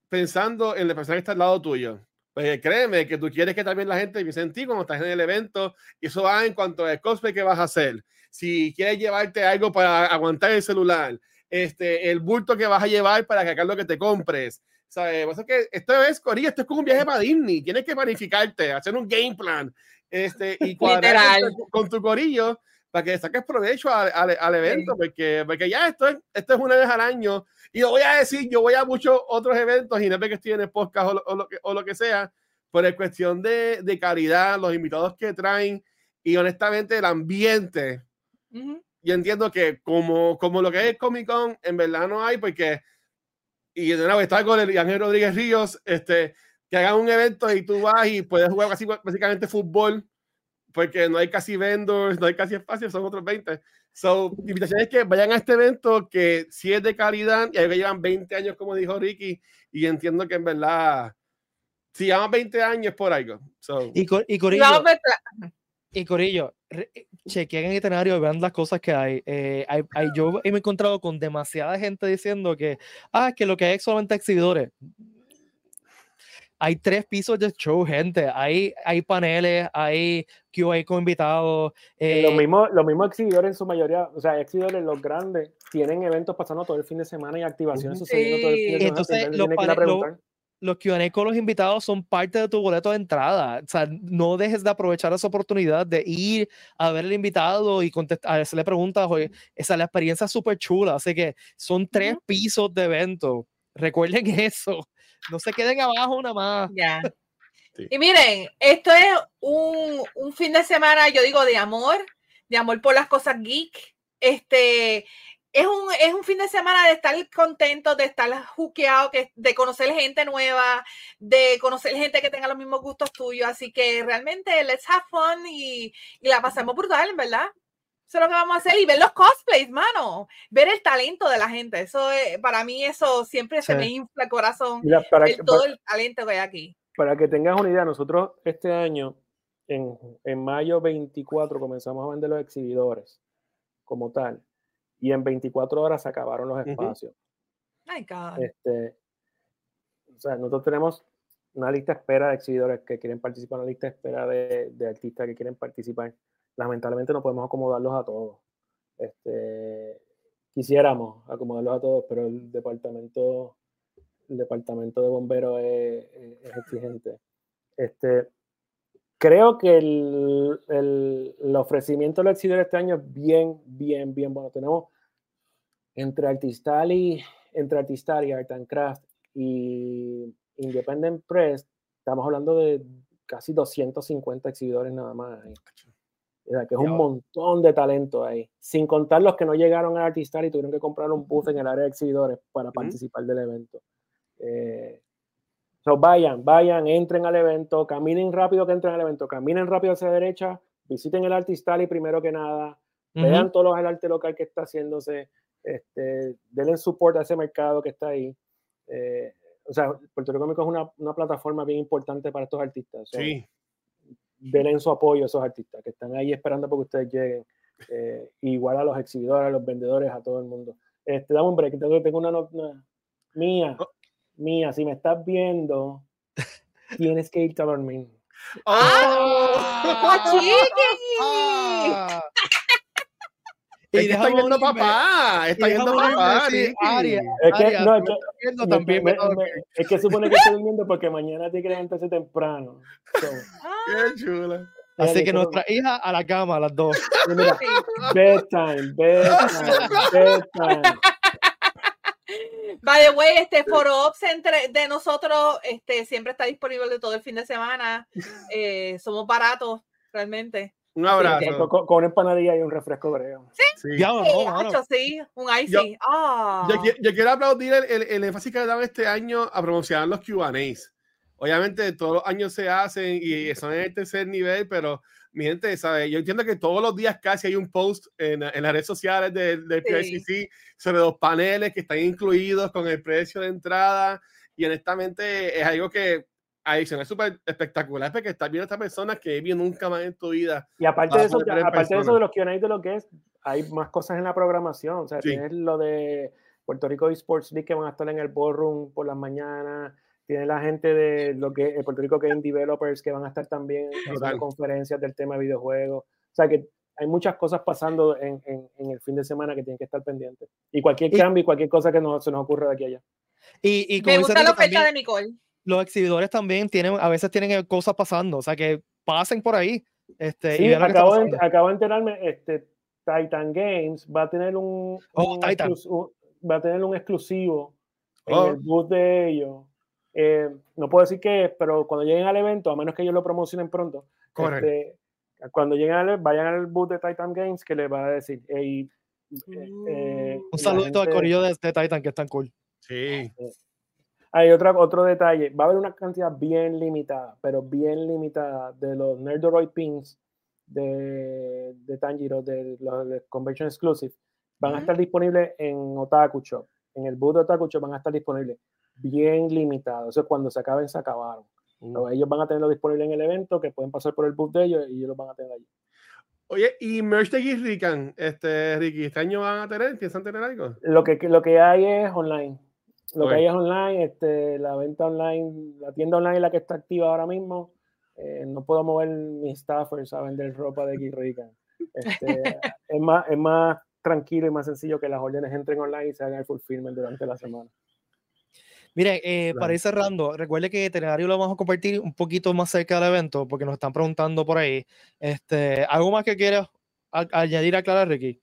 pensando en la persona que está al lado tuyo. Pues créeme que tú quieres que también la gente piense en ti cuando estás en el evento. Y eso va en cuanto al cosplay que vas a hacer. Si quieres llevarte algo para aguantar el celular, este, el bulto que vas a llevar para sacar lo que te compres. ¿Sabes? Por eso que esto es, Corillo, esto es como un viaje para Disney. Tienes que planificarte, hacer un game plan este, y cuadrar con tu corillo para que saques provecho al, al- al evento, porque, porque ya esto es, esto es una vez al año. Y lo voy a decir, yo voy a muchos otros eventos y no es porque estoy en el podcast o lo, o lo que, o lo que sea, por el cuestión de, de calidad, los invitados que traen y honestamente el ambiente Ujú. yo entiendo que como, como lo que es Comic Con, en verdad no hay, porque, y de nuevo está con el Ángel Rodríguez Ríos, este, que hagan un evento y tú vas y puedes jugar casi, básicamente fútbol, porque no hay casi vendors, no hay casi espacio, son otros 20. So, mi invitación es que vayan a este evento que sí es de calidad y ahí que llevan 20 años, como dijo Ricky, y entiendo que en verdad si llevamos 20 años por algo. So, Y, Cor- y Corillo, y Corillo, re- chequen el itinerario, vean las cosas que hay. Eh, hay, hay- Yo me he encontrado con demasiada gente diciendo que, ah, que lo que hay es solamente exhibidores. Hay tres pisos de show, gente. Hay, hay paneles, hay QA con invitados. Eh, los, eh, mismos, los mismos exhibidores en su mayoría, o sea, exhibidores los grandes, tienen eventos pasando todo el fin de semana y activaciones Ujú. sucediendo todo el fin de Sí. semana. Entonces, los tienen que ir a pane- lo- preguntar. los QA con los invitados son parte de tu boleto de entrada. O sea, no dejes de aprovechar esa oportunidad de ir a ver al invitado y contestar, hacerle preguntas. Oye, esa la experiencia es súper chula. Así que son tres pisos de evento. Recuerden eso. No se queden abajo nada más. Ya. Sí. Y miren, esto es un, un fin de semana, yo digo, de amor, de amor por las cosas geek. Este es un, es un fin de semana de estar contento, de estar juqueado, que, de conocer gente nueva, de conocer gente que tenga los mismos gustos tuyos. Así que realmente, let's have fun y, y la pasamos brutal, verdad. Eso es lo que vamos a hacer y ver los cosplays, mano. Ver el talento de la gente. Eso es- para mí, eso siempre se me infla el corazón. Mira, para, ver que- todo para- el talento que hay aquí. para que tengas una idea, nosotros este año, en, en mayo 24, comenzamos a vender los exhibidores como tal. Y en 24 horas se acabaron los espacios. Ay, God. Este, o sea, nosotros tenemos una lista de espera de exhibidores que quieren participar, una lista de espera de, de artistas que quieren participar. Lamentablemente no podemos acomodarlos a todos. Este, quisiéramos acomodarlos a todos, pero el departamento, el departamento de bomberos es, exigente. Este, creo que el, el- el ofrecimiento de los exhibidores este año es bien, bien, bien bueno. Tenemos entre Artistali, entre Artistali, Art and Craft y Independent Press, estamos hablando de casi 250 exhibidores nada más. O sea, que es un montón de talento ahí. Sin contar los que no llegaron a Artistali y tuvieron que comprar un booth en el área de exhibidores para participar del evento. Eh, so vayan, vayan, entren al evento, caminen rápido que entren al evento, caminen rápido hacia la derecha, visiten el Artistali primero que nada, vean todos los el arte local que está haciéndose, este, denle support a ese mercado que está ahí. Eh, o sea, Puerto Rico es una, una plataforma bien importante para estos artistas. sí. Denle su apoyo a esos artistas que están ahí esperando porque ustedes lleguen. eh, igual a los exhibidores, a los vendedores, a todo el mundo. Este, dame un break, tengo, tengo una nota mía, Oh. mía, si me estás viendo, tienes que irte a dormir. ¡Ah! ¡Chiqui! Ah. Es que está yendo papá, está yendo papá. sí, Ricky. Aria, Es que, Aria, no, si es que- me también me- me es supone que estoy durmiendo porque mañana tiene que levantarse temprano. So, Qué chula. Así que nuestra hija a la cama, las dos. mira, bedtime, bedtime. By the way, este foro ops entre de nosotros este, siempre está disponible de todo el fin de semana. Eh, somos baratos, realmente. Un abrazo. con- con una empanadilla y un refresco grego. Sí. Sí, no, mano. hacho, sí, un icy. Yo- Ah. Yo, yo quiero aplaudir el, el, el énfasis que le dado este año a promocionar los QAs. Obviamente todos los años se hacen y son en el tercer nivel, pero mi gente, ¿sabe? yo entiendo que todos los días casi hay un post en, en las redes sociales del, del Sí. Sobre los paneles que están incluidos con el precio de entrada y honestamente es algo que adicional es súper espectacular porque estás viendo a estas personas que vi nunca más en tu vida. Y aparte de eso, en aparte de eso de los Q&A de lo que es, hay más cosas en la programación. O sea, Sí. tienes lo de Puerto Rico Esports League que van a estar en el ballroom por las mañanas. Tienes la gente de lo que eh, Puerto Rico Game Developers que van a estar también Total. conferencias del tema de videojuegos. O sea que hay muchas cosas pasando en, en- en el fin de semana que tienen que estar pendientes. Y cualquier Y- cambio y cualquier cosa que nos, se nos ocurra de aquí a allá. Y, y como Me gusta la oferta también, de Nicole. Los exhibidores también tienen, a veces tienen eh, cosas pasando, o sea que pasen por ahí. Este, y Sí, está acabo, de, acabo de enterarme, este, Titan Games va a tener un, Oh, un Titan. un- va a tener un exclusivo Oh. en el booth de ellos. Eh, no puedo decir qué es, pero cuando lleguen al evento, a menos que ellos lo promocionen pronto, Correcto. este, cuando lleguen al, vayan al booth de Titan Games que les va a decir, "Ey, eh, eh, Un la saludito al gente- corillo de, de Titan, que están cool. Sí. Hay otra, otro detalle, va a haber una cantidad bien limitada, pero bien limitada de los Nerdoroid Pins de, de Tanjiro, de los de Convention Exclusive, van a estar disponibles en Otaku Shop. En el booth de Otaku Shop van a estar disponibles bien limitados. Eso es cuando se acaben, se acabaron. So, ellos van a tenerlo disponible en el evento, que pueden pasar por el booth de ellos y ellos lo van a tener allí. Oye, y merch de Geek Rican, este, Ricky, ¿este año van a tener? ¿Piensan tener algo? Lo que, lo que hay es online. Lo que hay es online, este, la venta online, la tienda online es la que está activa ahora mismo. Eh, no puedo mover mis staffers a vender ropa de Geek Rican. Este, es, más, es más tranquilo y más sencillo que las órdenes entren online y se hagan el fulfillment durante la semana. Miren, eh, Claro. para ir cerrando, recuerde que itinerario lo vamos a compartir un poquito más cerca del evento porque nos están preguntando por ahí. Este, ¿Algo más que quieras añadir a Clara, Ricky?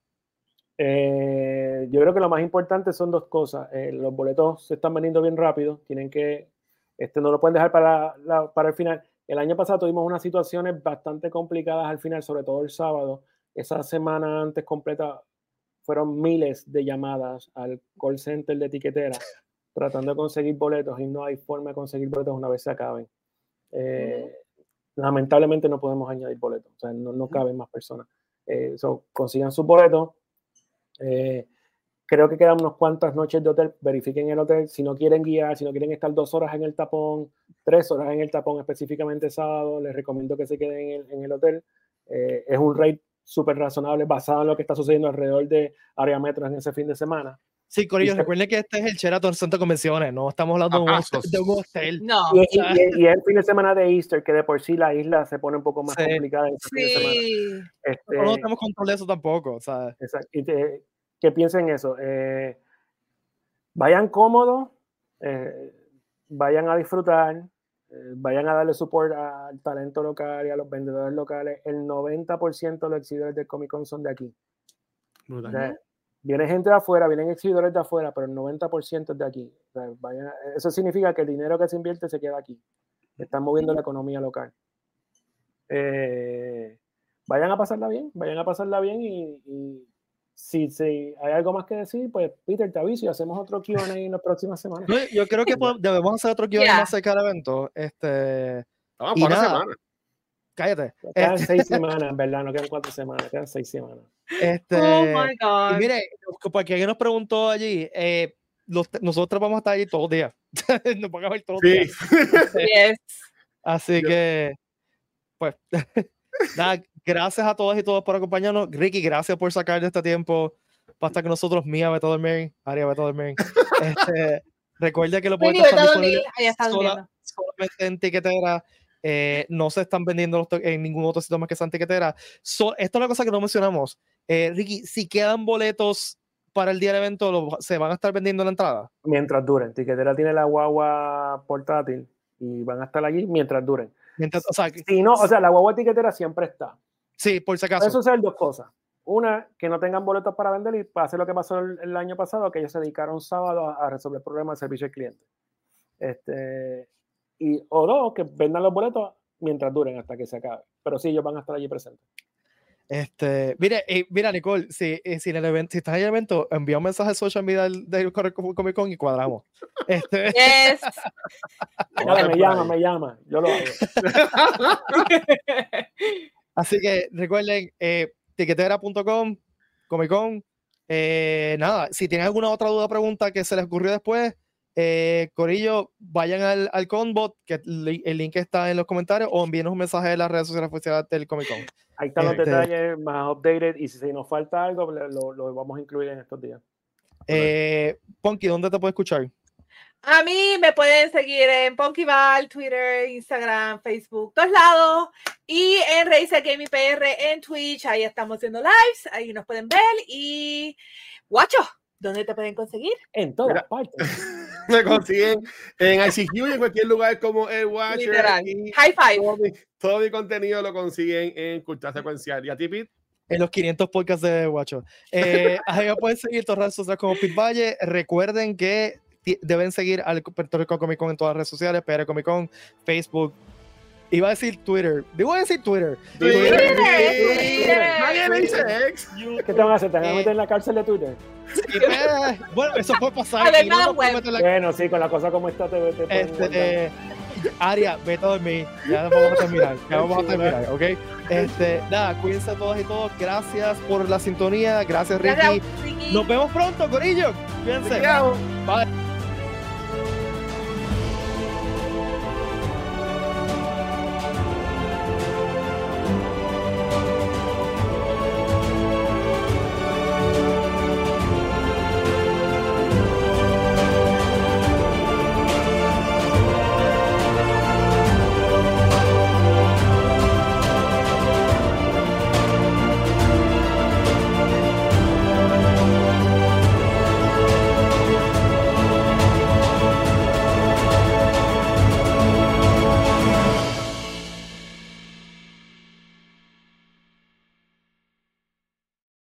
Eh, yo creo que lo más importante son dos cosas. Eh, los boletos se están vendiendo bien rápido, tienen que, este, no lo pueden dejar para, la- para el final. El año pasado tuvimos unas situaciones bastante complicadas al final, sobre todo el sábado. Esa semana antes completa fueron miles de llamadas al call center de etiquetera tratando de conseguir boletos y no hay forma de conseguir boletos una vez se acaben. Eh, Lamentablemente no podemos añadir boletos, o sea, no, no caben más personas. Eh, so, consigan sus boletos. Eh, creo que quedan unas cuantas noches de hotel. Verifiquen el hotel. Si no quieren guiar, si no quieren estar dos horas en el tapón, tres horas en el tapón, específicamente sábado, les recomiendo que se queden en el, en el hotel. Eh, es un rate súper razonable basado en lo que está sucediendo alrededor de área metro en ese fin de semana. Sí, Corillo, recuerden que este es el Sheraton de Convenciones, no estamos hablando de un, hostel- de un hotel. No. Y, y- y- y el fin de semana de Easter, que de por sí la isla se pone un poco más Sí. complicada en ese fin de semana. Sí. Este, No tenemos control de eso tampoco, sea, Exacto. Y te- que piensen eso. eh, vayan cómodos, eh, vayan a disfrutar, eh, vayan a darle support al talento local y a los vendedores locales. El 90% de los exhibidores del Comic Con son de aquí. O Brutal. sea, Viene gente de afuera, vienen exhibidores de afuera, pero el 90% es de aquí. O sea, vayan- eso significa que el dinero que se invierte se queda aquí. Están moviendo la economía local. Eh, vayan a pasarla bien, vayan a pasarla bien y, y si, si hay algo más que decir, pues Peter, te aviso y hacemos otro Q&A en las próximas semanas. no, yo creo que podemos- debemos hacer otro guion Yeah. más cerca del evento. Este, Vamos y nada. semana. cállate. Quedan Este, seis semanas, en verdad, no quedan cuatro semanas, quedan seis semanas. este, Oh my y God. mire, porque alguien nos preguntó allí, eh, los- nosotros vamos a estar allí todos los días. nos van a ver todos los Sí. días. Yes. Así Yo- que, pues, nada, gracias a todas y todos por acompañarnos. Ricky, gracias por sacar de este tiempo para estar con nosotros. Mía, vete a dormir. Aria, vete a dormir. Este, recuerda que lo pueden disponible sola- solamente en tiquetera. Eh, no se están vendiendo en ningún otro sitio más que Santa Tiquetera. So, esto es una cosa que no mencionamos. Eh, Ricky, si quedan boletos para el día del evento, lo- ¿se van a estar vendiendo en la entrada? Mientras duren. Tiquetera tiene la guagua portátil y van a estar allí mientras duren. Mientras- o sea, que- Si no, o sea, la guagua tiquetera siempre está. Sí, por si Puede acaso. suceder dos cosas. Una, que no tengan boletos para vender y pase lo que pasó el, el año pasado, que ellos se dedicaron sábado a, a resolver problemas de servicio al cliente. Este, y, o dos, que vendan los boletos mientras duren hasta que se acabe. Pero sí, ellos van a estar allí presentes. Este, mire, eh, mira, Nicole, si, eh, si, en el evento, si estás en el evento, envía un mensaje al social media del, del Comic Con y cuadramos. Este, Yes. Dale, me llama, me llama. Yo lo hago. así que recuerden, eh, tiquetera.com, Comic Con. eh, nada, si tienen alguna otra duda o pregunta que se les ocurrió después, eh, Corillo, vayan al, al Conbot, que el, li- el link está en los comentarios, o envíenos un mensaje en las redes sociales oficiales del Comic Con. Ahí están los Este- detalles más updated y si nos falta algo, lo, lo- vamos a incluir en estos días. Eh, Ponky, ¿dónde te puede escuchar? A mí me pueden seguir en Ponkyval, Twitter, Instagram, Facebook, todos lados. Y en Razer Gaming PR en Twitch. Ahí estamos haciendo lives. Ahí nos pueden ver. Y guacho, ¿dónde te pueden conseguir? En todas Mira. partes. Me consiguen en ICQ y en cualquier lugar como el Watcher. Literal. Y High five. todo mi, todo mi contenido lo consiguen en Cultura Secuencial. ¿Y a ti, Pete? En los 500 podcasts de Guacho. Eh, ahí me pueden seguir todas las redes sociales como Pit Valle. Recuerden que deben seguir al Puerto Rico Comic Con en todas las redes sociales, PR Comic Con, Facebook. Iba a decir Twitter. Digo a decir Twitter. Twitter. Nadie le dice ex. ¿Qué te van a hacer? ¿Te van a meter en la cárcel de Twitter? Pues, bueno, eso puede pasar. A no Bueno, sí, con la cosa como está te, te este, eh, Aria, vete a dormir. Ya vamos a terminar. Ya vamos a terminar, ¿ok? Este, nada, cuídense todos y todos. Gracias por la sintonía. Gracias, Ricky. Gracias, Ricky. Nos vemos pronto, Corillo. Cuídense. Bye.